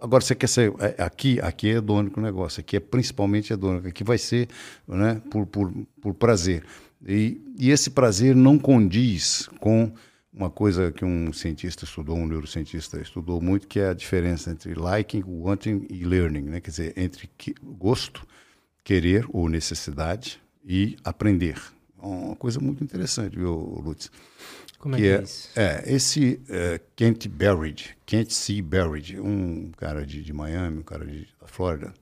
Agora você quer ser. É, aqui, aqui é hedônico o negócio, aqui é principalmente hedônico, aqui vai ser né, por, por, por prazer. E, e esse prazer não condiz com uma coisa que um cientista estudou, um neurocientista estudou muito, que é a diferença entre liking, wanting e learning, né? quer dizer, entre gosto, querer ou necessidade e aprender. É uma coisa muito interessante, viu, Lutz? Como é que é, é isso? É, esse uh, Kent Berridge, Kent C. Berridge, um cara de, de Miami, um cara de, da Flórida.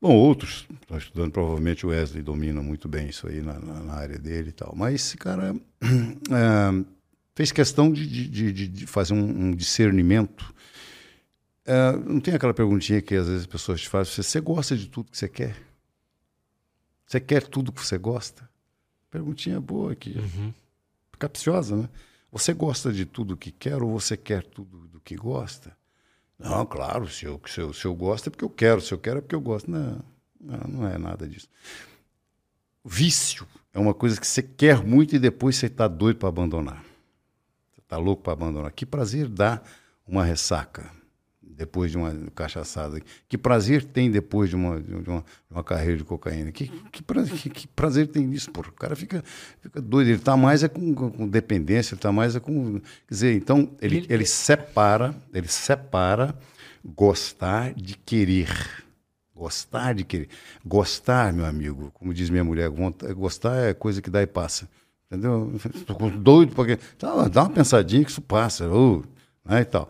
Bom, outros, estou estudando, provavelmente o Wesley domina muito bem isso aí na, na, na área dele e tal. Mas esse cara fez questão de, de, de fazer um, um discernimento. Uh, não tem aquela perguntinha que às vezes as pessoas te fazem: você, você gosta de tudo que você quer? Você quer tudo que você gosta? Perguntinha boa aqui. Uhum capciosa, né? Você gosta de tudo que quer ou você quer tudo do que gosta? Não, claro, se eu, se, eu, se eu gosto é porque eu quero, se eu quero é porque eu gosto. Não, não, não é nada disso. Vício é uma coisa que você quer muito e depois você está doido para abandonar. Está louco para abandonar. Que prazer dá uma ressaca? depois de uma cachaçada? Que prazer tem depois de uma, de uma, de uma carreira de cocaína? Que, que, prazer, que, que prazer tem nisso? Pô? O cara fica, fica doido. Ele está mais é com, com, dependência, ele está mais é com. Quer dizer, então, ele, ele separa, ele separa gostar de querer. Gostar de querer. Gostar, meu amigo, como diz minha mulher, gostar é coisa que dá e passa. Entendeu? Estou doido porque. Tá, dá uma pensadinha que isso passa. Uh, né, e tal.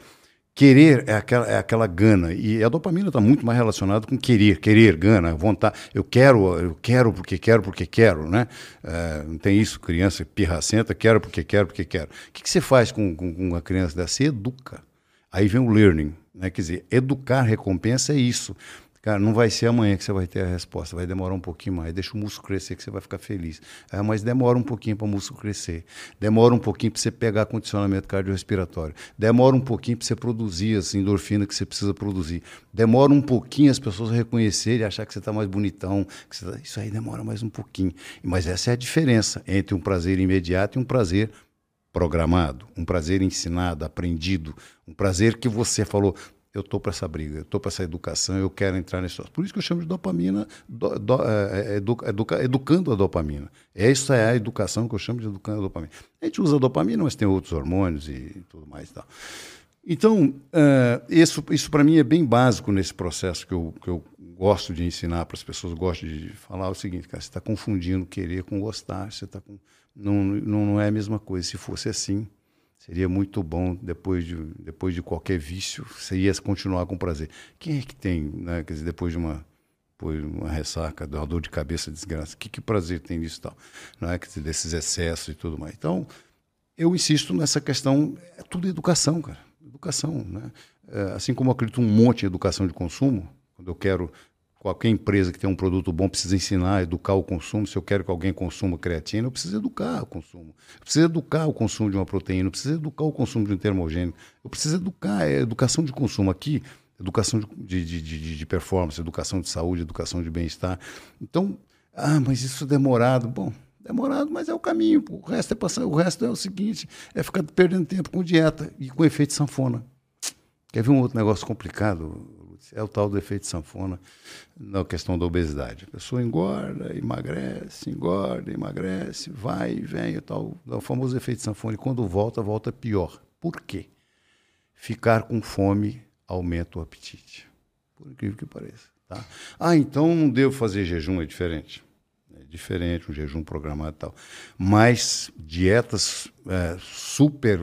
Querer é aquela, é aquela gana. E a dopamina está muito mais relacionada com querer, querer, gana, vontade. Eu quero, eu quero porque quero, porque quero, né? É, não tem isso, criança pirracenta, quero porque quero, porque quero. O que, que você faz com, com, com uma criança dessa? Você educa. Aí vem o learning, né? Quer dizer, educar recompensa é isso. Cara, não vai ser amanhã que você vai ter a resposta, vai demorar um pouquinho mais. Deixa o músculo crescer que você vai ficar feliz. É, mas demora um pouquinho para o músculo crescer. Demora um pouquinho para você pegar condicionamento cardiorrespiratório. Demora um pouquinho para você produzir as endorfina que você precisa produzir. Demora um pouquinho as pessoas reconhecerem e achar que você está mais bonitão. Tá... Isso aí demora mais um pouquinho. Mas essa é a diferença entre um prazer imediato e um prazer programado, um prazer ensinado, aprendido, um prazer que você falou, eu estou para essa briga, eu estou para essa educação, eu quero entrar nesse. Por isso que eu chamo de dopamina, do, do, é, é educa, educa, educando a dopamina. Essa é a educação que eu chamo de educando a dopamina. A gente usa a dopamina, mas tem outros hormônios e tudo mais e tal. Então, uh, isso, isso para mim é bem básico nesse processo que eu, que eu gosto de ensinar para as pessoas, gosto de falar o seguinte, cara, você está confundindo querer com gostar, você está com... não, não, não é a mesma coisa. Se fosse assim, Seria muito bom, depois de, depois de qualquer vício, você ia continuar com prazer. Quem é que tem, né, quer dizer, depois de uma, depois de uma ressaca, de uma dor de cabeça, desgraça, que, que prazer tem nisso tal? Não é? Quer dizer, desses excessos e tudo mais. Então, eu insisto nessa questão, é tudo educação, cara. Educação, né? É, assim como eu acredito um monte em educação de consumo, quando eu quero Qualquer empresa que tem um produto bom precisa ensinar, educar o consumo. Se eu quero que alguém consuma creatina, eu preciso educar o consumo. Eu preciso educar o consumo de uma proteína, eu preciso educar o consumo de um termogênico. Eu preciso educar, é educação de consumo. Aqui, educação de, de, de, de performance, educação de saúde, educação de bem-estar. Então, ah, mas isso é demorado. Bom, demorado, mas é o caminho. O resto é passar, o resto é o seguinte, é ficar perdendo tempo com dieta e com efeito sanfona. Quer ver um outro negócio complicado, é o tal do efeito sanfona na questão da obesidade. A pessoa engorda, emagrece, engorda, emagrece, vai e vem, o tal, o famoso efeito sanfona. E quando volta, volta pior. Por quê? Ficar com fome aumenta o apetite. Por incrível que pareça. Tá? Ah, então não devo fazer jejum, é diferente. É diferente, um jejum programado e tal. Mas dietas é, super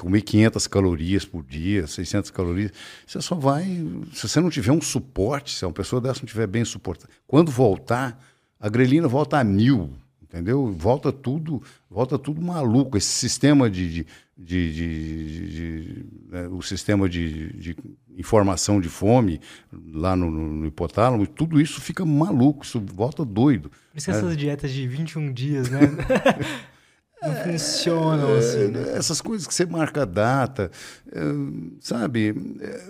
comer 500 calorias por dia, 600 calorias, você só vai. Se você não tiver um suporte, se uma pessoa dessa não tiver bem suportada, quando voltar, a grelina volta a mil, entendeu? Volta tudo, volta tudo maluco. Esse sistema de. de, de, de, de né, o sistema de, informação de fome lá no, no, hipotálamo, tudo isso fica maluco, isso volta doido. Por isso é. essas dietas de 21 dias, né? não é, funcionam assim. Né? Essas coisas que você marca a data, é, sabe? É,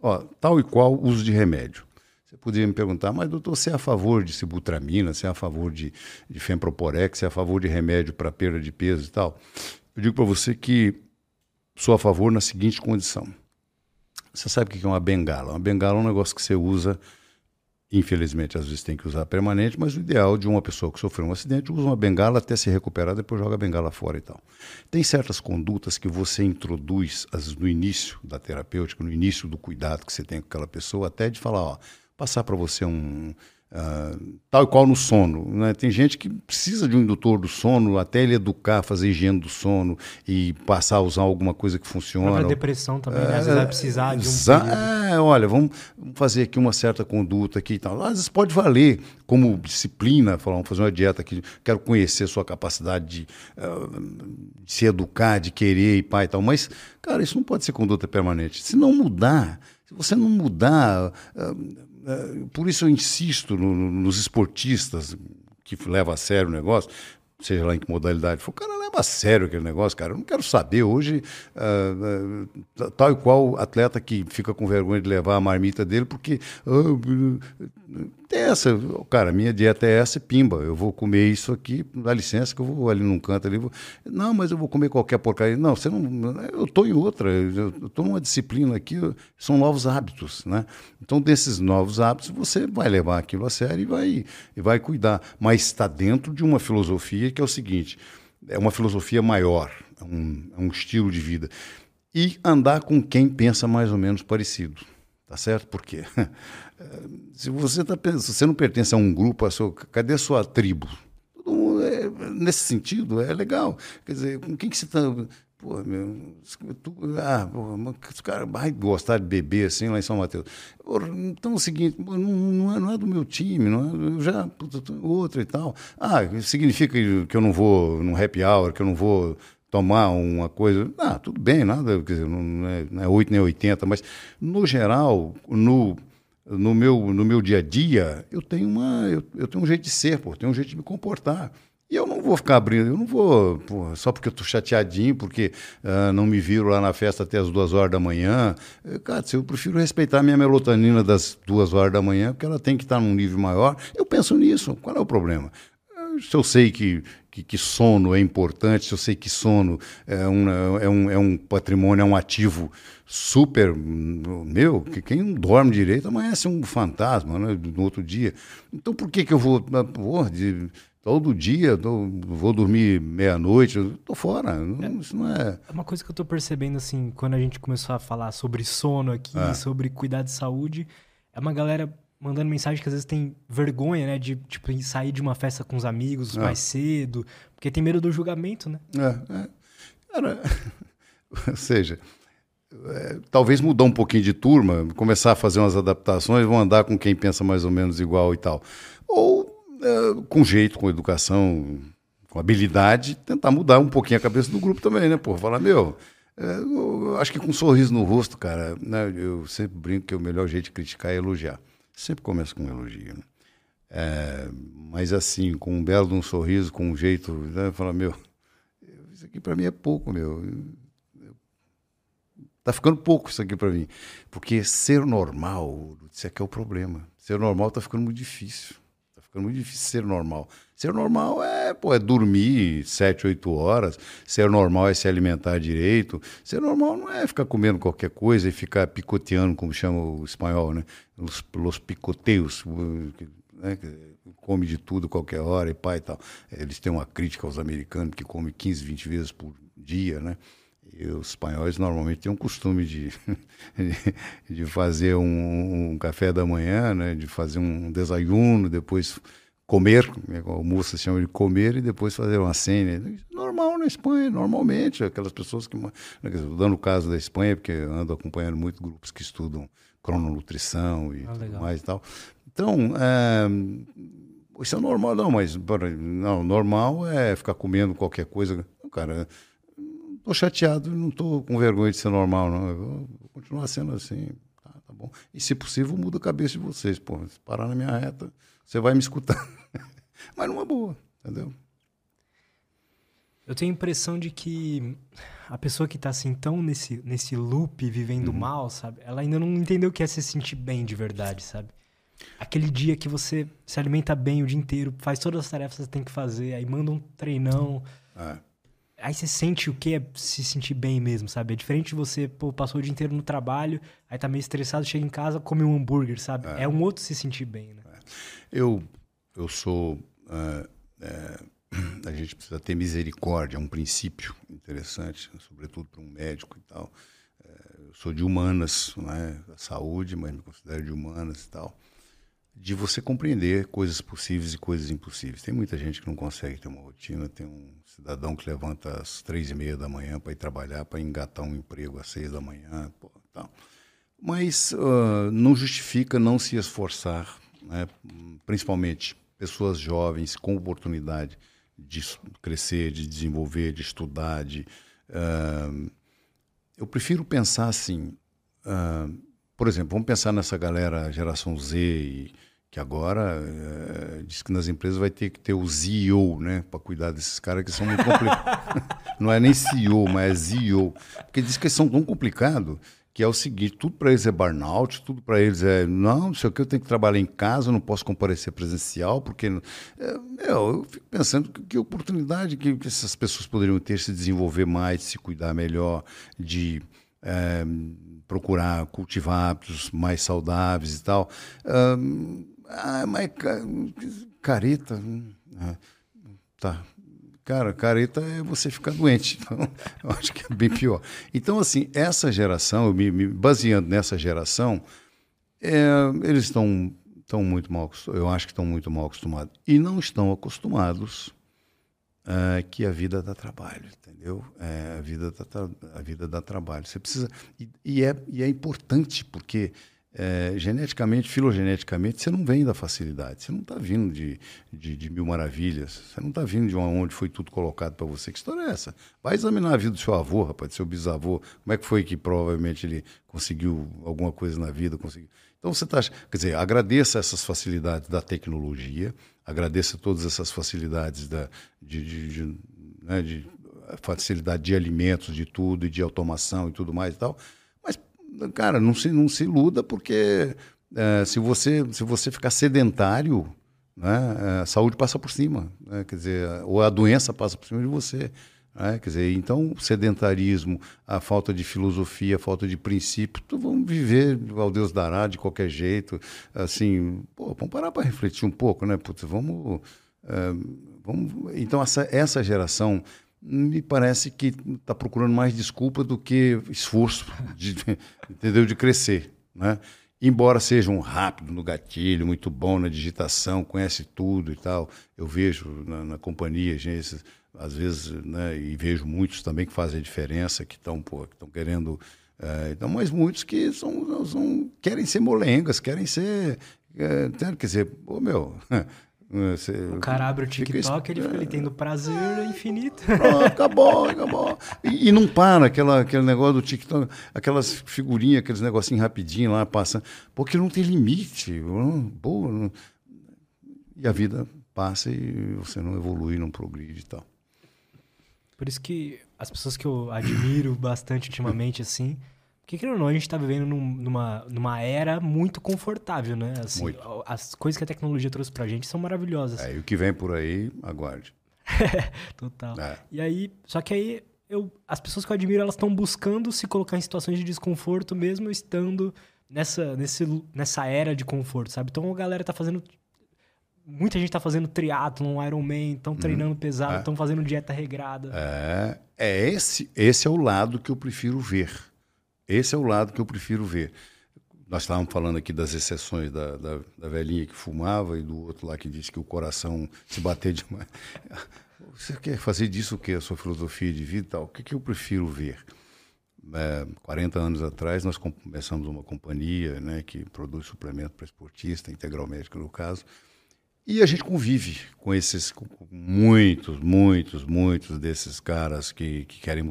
ó, tal e qual uso de remédio. Você poderia me perguntar, mas doutor, você é a favor de sibutramina, você é a favor de, de femproporex, você é a favor de remédio para perda de peso e tal? Eu digo para você que sou a favor na seguinte condição. Você sabe o que é uma bengala? Uma bengala é um negócio que você usa Infelizmente, às vezes tem que usar permanente, mas o ideal de uma pessoa que sofreu um acidente usa uma bengala até se recuperar, depois joga a bengala fora e tal. Tem certas condutas que você introduz às no início da terapêutica, no início do cuidado que você tem com aquela pessoa, até de falar, ó, passar para você um, Uh, tal e qual no sono. Né? Tem gente que precisa de um indutor do sono até ele educar, fazer higiene do sono e passar a usar alguma coisa que funciona. Para depressão também, né? às vezes vai precisar de um. É, olha, vamos fazer aqui uma certa conduta aqui e tal. Às vezes pode valer como disciplina, falar, vamos fazer uma dieta aqui, quero conhecer a sua capacidade de, uh, de se educar, de querer e pai e tal. Mas, cara, isso não pode ser conduta permanente. Se não mudar, se você não mudar. Uh, é, por isso eu insisto no, no, nos esportistas que levam a sério o negócio, seja lá em que modalidade for, o cara leva a sério aquele negócio, cara. Eu não quero saber hoje, uh, uh, tal e qual atleta que fica com vergonha de levar a marmita dele, porque uh, tem essa, cara, minha dieta é essa, pimba, eu vou comer isso aqui, dá licença que eu vou ali num canto ali, vou, não, mas eu vou comer qualquer porcaria. Não, você não, eu estou em outra, eu estou numa disciplina aqui, são novos hábitos, né? Então, desses novos hábitos, você vai levar aquilo a sério e vai, e vai cuidar, mas está dentro de uma filosofia que é o seguinte, é uma filosofia maior, é um, é um estilo de vida. E andar com quem pensa mais ou menos parecido. Tá certo? Por quê? Se você, tá, se você não pertence a um grupo, a sua, cadê a sua tribo? É, nesse sentido, é legal. Quer dizer, com quem que você está. Pô, meu, tu, ah, os caras vai gostar de beber assim lá em São Mateus. Então é o seguinte, não, não, é, não é do meu time, não é, eu já, outro e tal. Ah, significa que eu não vou no happy hour, que eu não vou tomar uma coisa. Ah, tudo bem, nada, quer dizer, não é, não é 8 nem 80, mas no geral, no, no, meu, no meu dia a dia, eu tenho, uma, eu, eu tenho um jeito de ser, pô, tenho um jeito de me comportar. E eu não vou ficar abrindo, eu não vou, pô, só porque eu tô chateadinho, porque uh, não me viro lá na festa até as duas horas da manhã. Eu, cara, eu prefiro respeitar a minha melatonina das duas horas da manhã, porque ela tem que estar num nível maior. Eu penso nisso, qual é o problema? Se eu sei que que, que, sono é importante, eu sei que sono é um, é um, é um patrimônio, é um ativo super. Meu, que quem não dorme direito amanhece um fantasma né, no outro dia. Então por que, que eu vou. Ah, Porra, de, todo dia, tô, vou dormir meia-noite, tô fora. Não, isso não é. É uma coisa que eu tô percebendo, assim, quando a gente começou a falar sobre sono aqui, é. sobre cuidar de saúde, é uma galera mandando mensagem que às vezes tem vergonha, né? De tipo, sair de uma festa com os amigos é. mais cedo, porque tem medo do julgamento, né? É, é. Cara, ou seja, é, talvez mudar um pouquinho de turma, começar a fazer umas adaptações, vão andar com quem pensa mais ou menos igual e tal. Ou é, com jeito, com educação, com habilidade, tentar mudar um pouquinho a cabeça do grupo também, né? Pô, falar, meu, é, eu acho que com um sorriso no rosto, cara, né? Eu sempre brinco que o melhor jeito de criticar é elogiar. Sempre começa com um elogio, né? É, mas assim, com um belo um sorriso, com um jeito, né? Fala, meu, isso aqui para mim é pouco, meu. Tá ficando pouco isso aqui para mim. Porque ser normal, isso aqui é o problema. Ser normal tá ficando muito difícil. Ficando muito difícil ser normal. Ser normal é, pô, é dormir sete, oito horas. Ser normal é se alimentar direito. Ser normal não é ficar comendo qualquer coisa e ficar picoteando, como chama o espanhol, né? Os, os picoteios, né? come de tudo qualquer hora e pai e tal. Eles têm uma crítica aos americanos que comem 15, 20 vezes por dia, né? E os espanhóis normalmente têm um costume de, de fazer um, um, café da manhã, né? de fazer um desayuno, depois comer, né, o moça chama de comer e depois fazer uma cena. Normal na Espanha, normalmente, aquelas pessoas que. Né, dando o caso da Espanha, porque eu ando acompanhando muito grupos que estudam crononutrição e ah, tudo mais e tal. Então, é, isso é normal, não, mas não, normal é ficar comendo qualquer coisa. Cara, estou chateado, não estou com vergonha de ser normal, não. Eu vou continuar sendo assim. Tá, tá bom. E se possível, muda a cabeça de vocês. Pô, se parar na minha reta você vai me escutar. Mas numa boa, entendeu? Eu tenho a impressão de que a pessoa que tá assim tão nesse, nesse loop vivendo uhum. mal, sabe? Ela ainda não entendeu o que é se sentir bem de verdade, sabe? Aquele dia que você se alimenta bem o dia inteiro, faz todas as tarefas que você tem que fazer, aí manda um treinão. É. Aí você sente o que é se sentir bem mesmo, sabe? É diferente de você, pô, passou o dia inteiro no trabalho, aí tá meio estressado, chega em casa, come um hambúrguer, sabe? É, é um outro se sentir bem, né? É. Eu, eu sou. Uh, a gente precisa ter misericórdia, é um princípio interessante, sobretudo para um médico e tal. eu sou de humanas, né? da saúde, mas me considero de humanas e tal de você compreender coisas possíveis e coisas impossíveis. Tem muita gente que não consegue ter uma rotina. Tem um cidadão que levanta às três e meia da manhã para ir trabalhar, para engatar um emprego às seis da manhã, pô, tal. Mas uh, não justifica não se esforçar, né? principalmente pessoas jovens com oportunidade de crescer, de desenvolver, de estudar. De, uh, eu prefiro pensar assim. Uh, por exemplo, vamos pensar nessa galera geração Z e que agora é, diz que nas empresas vai ter que ter o CEO, né, para cuidar desses caras que são muito complicados. não é nem CEO, mas é CEO, porque diz que são tão complicados que é o seguinte, tudo para eles é burnout, tudo para eles é, não, não sei o que, eu tenho que trabalhar em casa, eu não posso comparecer presencial, porque é, eu fico pensando que, que oportunidade que, que, essas pessoas poderiam ter se desenvolver mais, se cuidar melhor, de é, procurar cultivar hábitos mais saudáveis e tal. Um, ah, mas careta. Ah, tá. Cara, careta é você ficar doente. Então, eu acho que é bem pior. Então, assim, essa geração, me, me baseando nessa geração, é, eles estão estão muito mal eu acho que estão muito mal acostumados e não estão acostumados uh, que a vida dá trabalho entendeu é, a vida dá a vida dá trabalho você precisa e, e, é e é importante porque é, geneticamente, filogeneticamente, você não vem da facilidade. Você não está vindo de, de, de, mil maravilhas. Você não está vindo de onde foi tudo colocado para você. Que história é essa? Vai examinar a vida do seu avô, rapaz, do seu bisavô. Como é que foi que provavelmente ele conseguiu alguma coisa na vida? Conseguiu. Então você está. Quer dizer, agradeça essas facilidades da tecnologia, agradeça todas essas facilidades da, de, de, de, né, de facilidade de alimentos, de tudo, e de automação e tudo mais e tal cara, não se, não se iluda, porque é, se, você, se você ficar sedentário, né, é, a saúde passa por cima. Né, quer dizer, ou a doença passa por cima de você. Né, quer dizer, então, o sedentarismo, a falta de filosofia, a falta de princípio, tu vamos viver ao Deus dará de qualquer jeito. Assim, pô, vamos parar para refletir um pouco, né? Putz, vamos, é, vamos. Então, essa, essa geração me parece que está procurando mais desculpa do que esforço, de, entendeu? De crescer, né? Embora seja um rápido no gatilho, muito bom na digitação, conhece tudo e tal, eu vejo na, na companhia gente, às vezes, né, e vejo muitos também que fazem a diferença, que estão que estão querendo, é, então, mas muitos que são, são querem ser molengas, querem ser, é, quer dizer, ô meu, Você, o cara abre o TikTok, ele fica ali tendo prazer é, infinito. Pronto, acabou, acabou. E, e, não para aquela, aquele negócio do TikTok, aquelas figurinhas, aqueles negocinhos rapidinho lá, passando. Porque não tem limite. Boa, não... E a vida passa e você não evolui, não progride e tal. Por isso que as pessoas que eu admiro bastante ultimamente, assim, porque, querendo ou não, a gente está vivendo num, numa, numa era muito confortável, né? Assim, muito. As coisas que a tecnologia trouxe pra gente são maravilhosas. É, e o que vem por aí, aguarde. Total. É. E aí, só que aí, eu, as pessoas que eu admiro, elas estão buscando se colocar em situações de desconforto, mesmo estando nessa, nesse, nessa era de conforto, sabe? Então, a galera tá fazendo... Muita gente tá fazendo triatlon, Ironman, estão uhum. treinando hum, pesado, estão é. fazendo dieta regrada. É, é esse, esse é o lado que eu prefiro ver esse é o lado que eu prefiro ver. Nós estávamos falando aqui das exceções da, da, da velhinha que fumava e do outro lá que disse que o coração se bater demais. Você quer fazer disso o que? A sua filosofia de vida e tal? O que, que eu prefiro ver? É, 40 anos atrás, nós começamos uma companhia né, que produz suplemento para esportista, Integral Médico no caso, e a gente convive com esses, com muitos, muitos, muitos desses caras que, que querem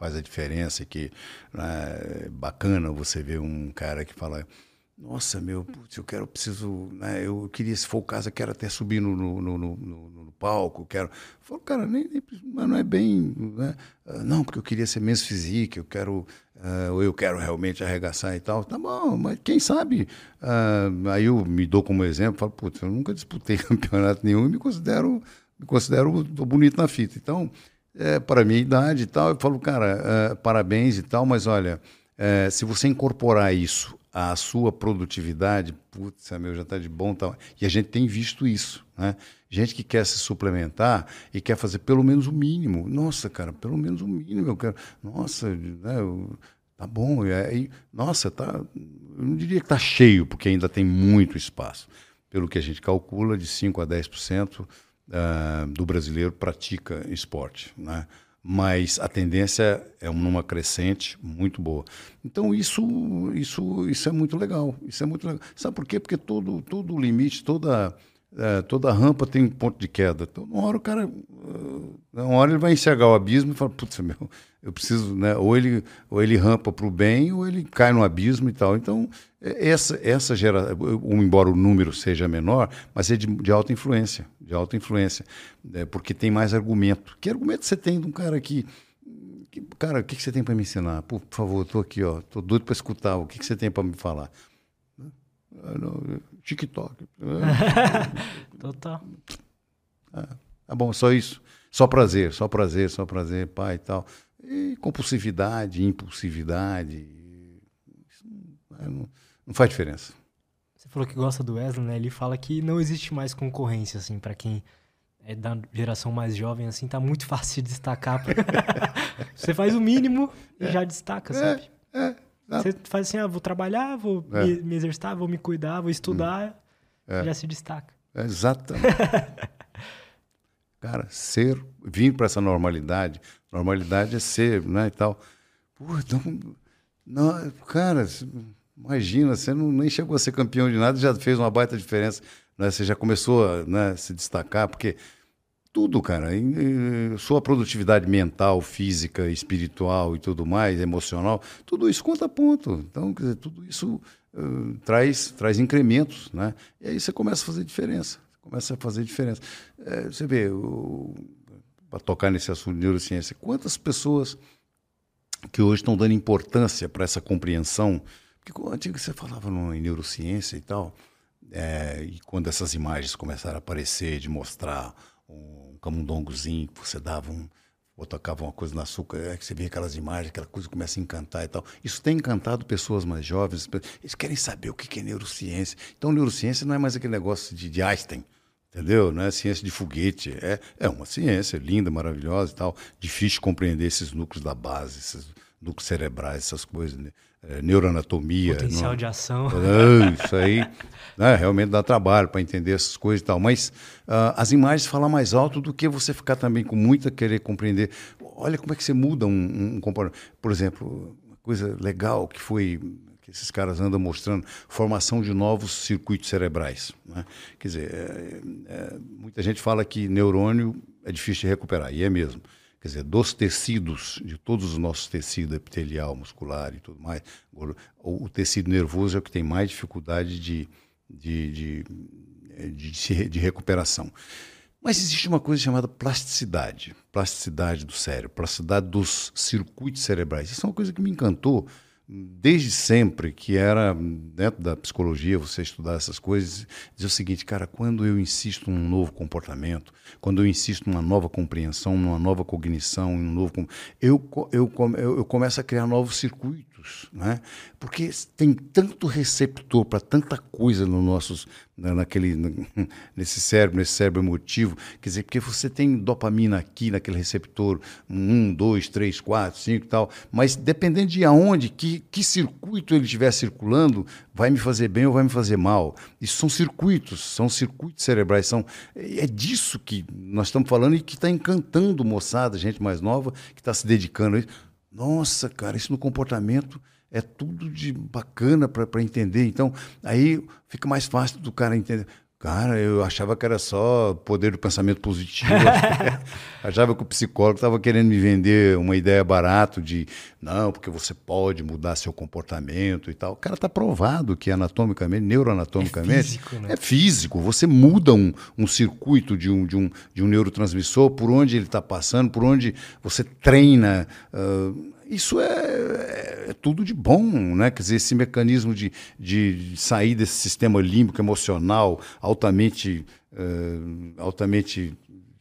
faz a diferença, que né, é bacana você ver um cara que fala, nossa, meu, putz, eu quero, preciso, né, eu queria, se for o caso, eu quero até subir no, no, no, no, no palco, quero... Falo, cara, nem, nem, mas não é bem, né? Ah, não, porque eu queria ser menos físico, eu quero, uh, ou eu quero realmente arregaçar e tal, tá bom, mas quem sabe, uh, aí eu me dou como exemplo, falo, putz, eu nunca disputei campeonato nenhum e me considero, me considero bonito na fita, então é, para a minha idade e tal. Eu falo, cara, é, parabéns e tal, mas olha, é, se você incorporar isso à sua produtividade, putz, meu, já está de bom tal. E a gente tem visto isso, né? Gente que quer se suplementar e quer fazer pelo menos o mínimo. Nossa, cara, pelo menos o mínimo. Eu quero. Nossa, né, eu, tá bom. E aí, nossa, tá. Eu não diria que está cheio, porque ainda tem muito espaço. Pelo que a gente calcula, de 5 a 10% uh, do brasileiro pratica esporte. Né? mas a tendência é numa crescente muito boa. Então isso, isso, isso é muito legal. Isso é muito legal. Sabe por quê? Porque todo, todo limite, toda é, toda rampa tem um ponto de queda. Então, uma hora o cara, uh, uma hora ele vai enxergar o abismo e fala, putz, meu, eu preciso, né? Ou ele, ou ele rampa para o bem, ou ele cai no abismo e tal. Então, é, essa, essa gera, embora o número seja menor, mas é de, de alta influência, de alta influência, é, porque tem mais argumento. Que argumento você tem de um cara que, que cara, o que, que você tem para me ensinar? Por, favor, estou aqui, ó, estou doido para escutar. O que, que você tem para me falar? Ah, TikTok. Total. Ah, tá bom, só isso. Só prazer, só prazer, só prazer, pai e tal. E compulsividade, impulsividade. Isso não, não faz diferença. Você falou que gosta do Wesley, né? Ele fala que não existe mais concorrência, assim, para quem é da geração mais jovem, assim, tá muito fácil de destacar. Você faz o mínimo e é, já destaca, sabe? É, é. Você faz assim, ah, vou trabalhar, vou é. me, me, exercitar, vou me cuidar, vou estudar, hum. é. já se destaca. É, exatamente. Cara, ser, vir para essa normalidade, normalidade é ser, né, e tal. Pô, então, não, cara, imagina, você não, nem chegou a ser campeão de nada, já fez uma baita diferença, né? Você já começou a né, se destacar, porque tudo, cara. Sua produtividade mental, física, espiritual e tudo mais, emocional, tudo isso conta ponto. Então, quer dizer, tudo isso uh, traz, traz incrementos, né? E aí você começa a fazer diferença. Começa a fazer diferença. É, você vê, para tocar nesse assunto de neurociência, quantas pessoas que hoje estão dando importância para essa compreensão, porque antigo você falava em neurociência e tal, é, e quando essas imagens começaram a aparecer, de mostrar um camundongozinho que você dava um ou tocava uma coisa no açúcar, é que você vê aquelas imagens, aquela coisa começa a encantar e tal. Isso tem encantado pessoas mais jovens, eles querem saber o que é neurociência. Então, neurociência não é mais aquele negócio de, de Einstein, entendeu? Não é ciência de foguete, é, é uma ciência linda, maravilhosa e tal. Difícil de compreender esses núcleos da base, esses núcleos cerebrais, essas coisas, né? É, neuroanatomia. Potencial não... de ação. É, isso aí né, realmente dá trabalho para entender essas coisas e tal. Mas uh, as imagens falam mais alto do que você ficar também com muita querer compreender. Olha como é que você muda um, um comportamento. Por exemplo, uma coisa legal que foi que esses caras andam mostrando formação de novos circuitos cerebrais. Né? Quer dizer, é, é, muita gente fala que neurônio é difícil de recuperar, e é mesmo quer dizer, dos tecidos, de todos os nossos tecidos epitelial, muscular e tudo mais, o, o tecido nervoso é o que tem mais dificuldade de, de, de, de, de recuperação. Mas existe uma coisa chamada plasticidade, plasticidade do cérebro, plasticidade dos circuitos cerebrais. Isso é uma coisa que me encantou desde sempre, que era dentro da psicologia, você estudar essas coisas, dizer o seguinte, cara, quando eu insisto num novo comportamento, quando eu insisto numa nova compreensão, numa nova cognição, um novo, eu, eu, eu começo a criar novos circuitos né? Porque tem tanto receptor para tanta coisa no nossos, naquele, nesse cérebro, nesse cérebro emotivo, quer dizer, porque você tem dopamina aqui naquele receptor, um, dois, três, quatro, cinco e tal, mas dependendo de aonde, que, que circuito ele estiver circulando, vai me fazer bem ou vai me fazer mal. Isso são circuitos, são circuitos cerebrais, são, é disso que nós estamos falando e que está encantando moçada, gente mais nova, que está se dedicando a isso nossa, cara, isso no comportamento é tudo de bacana para entender. Então, aí fica mais fácil do cara entender. Cara, eu achava que era só poder do pensamento positivo. achava que o psicólogo estava querendo me vender uma ideia barato de não, porque você pode mudar seu comportamento e tal. O cara está provado que anatomicamente, neuroanatomicamente, é físico. Né? É físico. Você muda um, um circuito de um, de, um, de um neurotransmissor por onde ele está passando, por onde você treina. Uh, isso é, é, tudo de bom, né? Quer dizer, esse mecanismo de, de sair desse sistema límbico emocional altamente, uh, altamente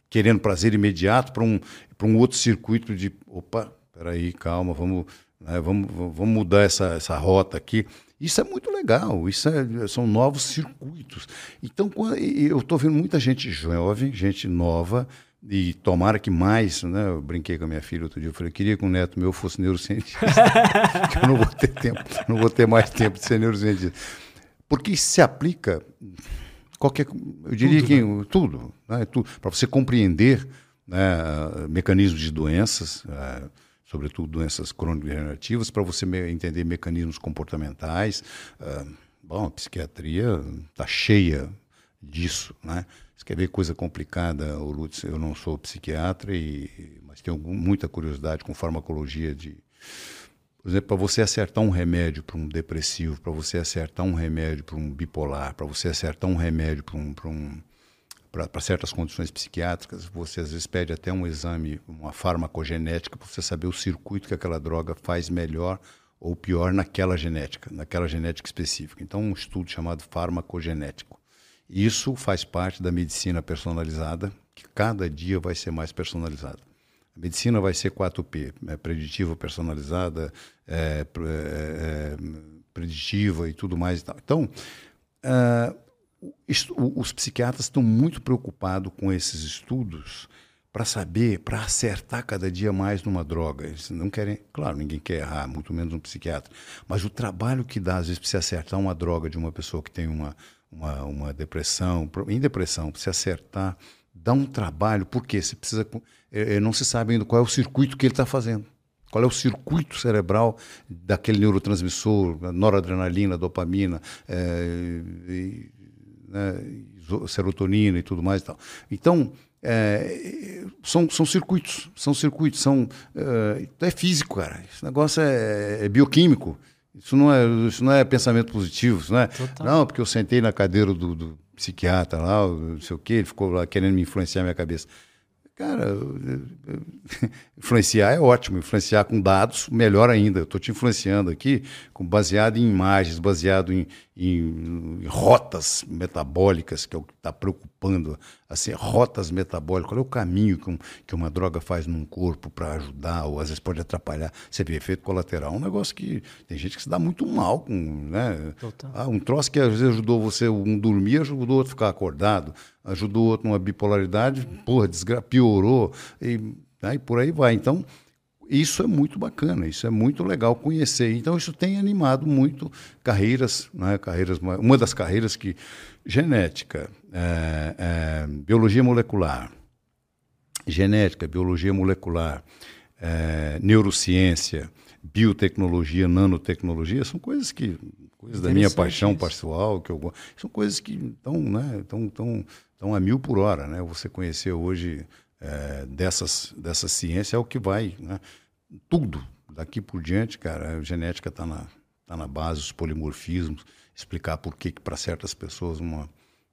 querendo prazer imediato para um, um outro circuito de, opa, peraí, calma, vamos, né, vamos, vamos mudar essa, essa rota aqui. Isso é muito legal, isso é, são novos circuitos. Então, eu estou vendo muita gente jovem, gente nova, e tomara que mais, né? Eu brinquei com a minha filha outro dia, eu falei, eu queria que um neto meu fosse neurocientista, que eu não vou ter tempo, não vou ter mais tempo de ser neurocientista. Porque isso se aplica qualquer, eu diria tudo, que né? tudo, né? tudo para você compreender né, mecanismos de doenças, é, sobretudo doenças crônico-degenerativas, para você entender mecanismos comportamentais. É, bom, a psiquiatria está cheia disso, né? Você quer ver coisa complicada, o Lutz, eu não sou psiquiatra, e, mas tenho muita curiosidade com farmacologia de... Por exemplo, para você acertar um remédio para um depressivo, para você acertar um remédio para um bipolar, para você acertar um remédio para um, um, para certas condições psiquiátricas, você às vezes pede até um exame, uma farmacogenética, para você saber o circuito que aquela droga faz melhor ou pior naquela genética, naquela genética específica. Então, um estudo chamado farmacogenético. Isso faz parte da medicina personalizada, que cada dia vai ser mais personalizada. A medicina vai ser 4P, é preditiva, personalizada, é, é, é, preditiva e tudo mais. E tal. Então, uh, os psiquiatras estão muito preocupados com esses estudos para saber, para acertar cada dia mais numa droga. Eles não querem, claro, ninguém quer errar, muito menos um psiquiatra, mas o trabalho que dá, às vezes, para se acertar uma droga de uma pessoa que tem uma uma, uma depressão, em depressão, se acertar, dá um trabalho, porque você precisa. É, é, não se sabe ainda qual é o circuito que ele está fazendo. Qual é o circuito cerebral daquele neurotransmissor, noradrenalina, dopamina, é, e, né, serotonina e tudo mais e tal. Então, é, são, são circuitos, são circuitos, são, é, é físico, cara. Esse negócio é, é bioquímico. Isso não é, isso não é pensamento positivo, isso não é. Total. Não, porque eu sentei na cadeira do, do psiquiatra lá, não sei o quê, ele ficou lá querendo me influenciar a minha cabeça. Cara, influenciar é ótimo, influenciar com dados, melhor ainda. Eu estou te influenciando aqui com, baseado em imagens, baseado em, em, em rotas metabólicas, que é o que está preocupando assim, rotas metabólicas, qual é o caminho que, um, que uma droga faz num corpo para ajudar, ou às vezes pode atrapalhar. Você vê efeito colateral, um negócio que tem gente que se dá muito mal com, né? Ah, um troço que às vezes ajudou você um dormir, ajudou o outro ficar acordado, ajudou o outro numa bipolaridade, porra, desgra piorou, e aí por aí vai. Então, isso é muito bacana, isso é muito legal conhecer. Então, isso tem animado muito carreiras, né? carreiras uma das carreiras que genética, é, é, biologia molecular, genética, biologia molecular, é, neurociência, biotecnologia, nanotecnologia, são coisas que coisas da minha paixão isso. pessoal, que eu são coisas que estão, né, estão, estão, estão a mil por hora, né? Você conhecer hoje é, dessas dessa ciência é o que vai, né? Tudo daqui por diante, cara, a genética está na tá na base, os polimorfismos, explicar por que, que para certas pessoas uma,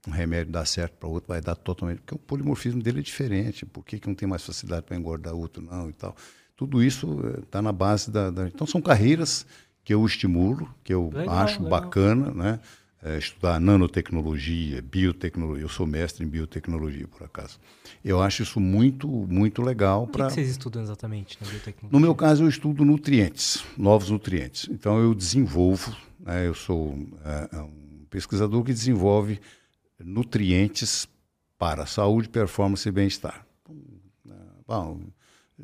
um remédio dá certo, para outro vai dar totalmente. Porque o polimorfismo dele é diferente, por que, que um tem mais facilidade para engordar, outro não e tal. Tudo isso está eh, na base da, da, Então, são carreiras que eu estimulo, que eu legal, acho legal. bacana, né? É, estudar nanotecnologia, biotecnologia. Eu sou mestre em biotecnologia, por acaso. Eu acho isso muito, muito legal. para. O que, vocês estudam exatamente na biotecnologia? No meu caso, eu estudo nutrientes, novos nutrientes. Então, eu desenvolvo né? Eu sou é, um pesquisador que desenvolve nutrientes para saúde, performance e bem-estar. Bom,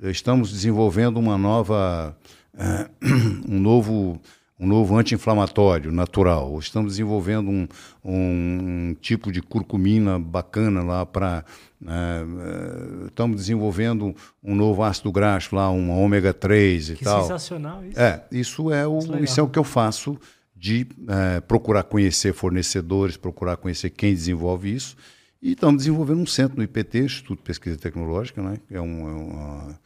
estamos desenvolvendo uma nova, é, um novo um novo anti-inflamatório natural. Estamos desenvolvendo um, um, tipo de curcumina bacana lá para. Né, é, estamos desenvolvendo um novo ácido graxo lá, um ômega 3 e que tal. Sensacional isso. É, isso é, o, isso é o que eu faço de é, procurar conhecer fornecedores, procurar conhecer quem desenvolve isso. E estamos desenvolvendo um centro no IPT, Instituto de Pesquisa Tecnológica, né? que é um, é uma,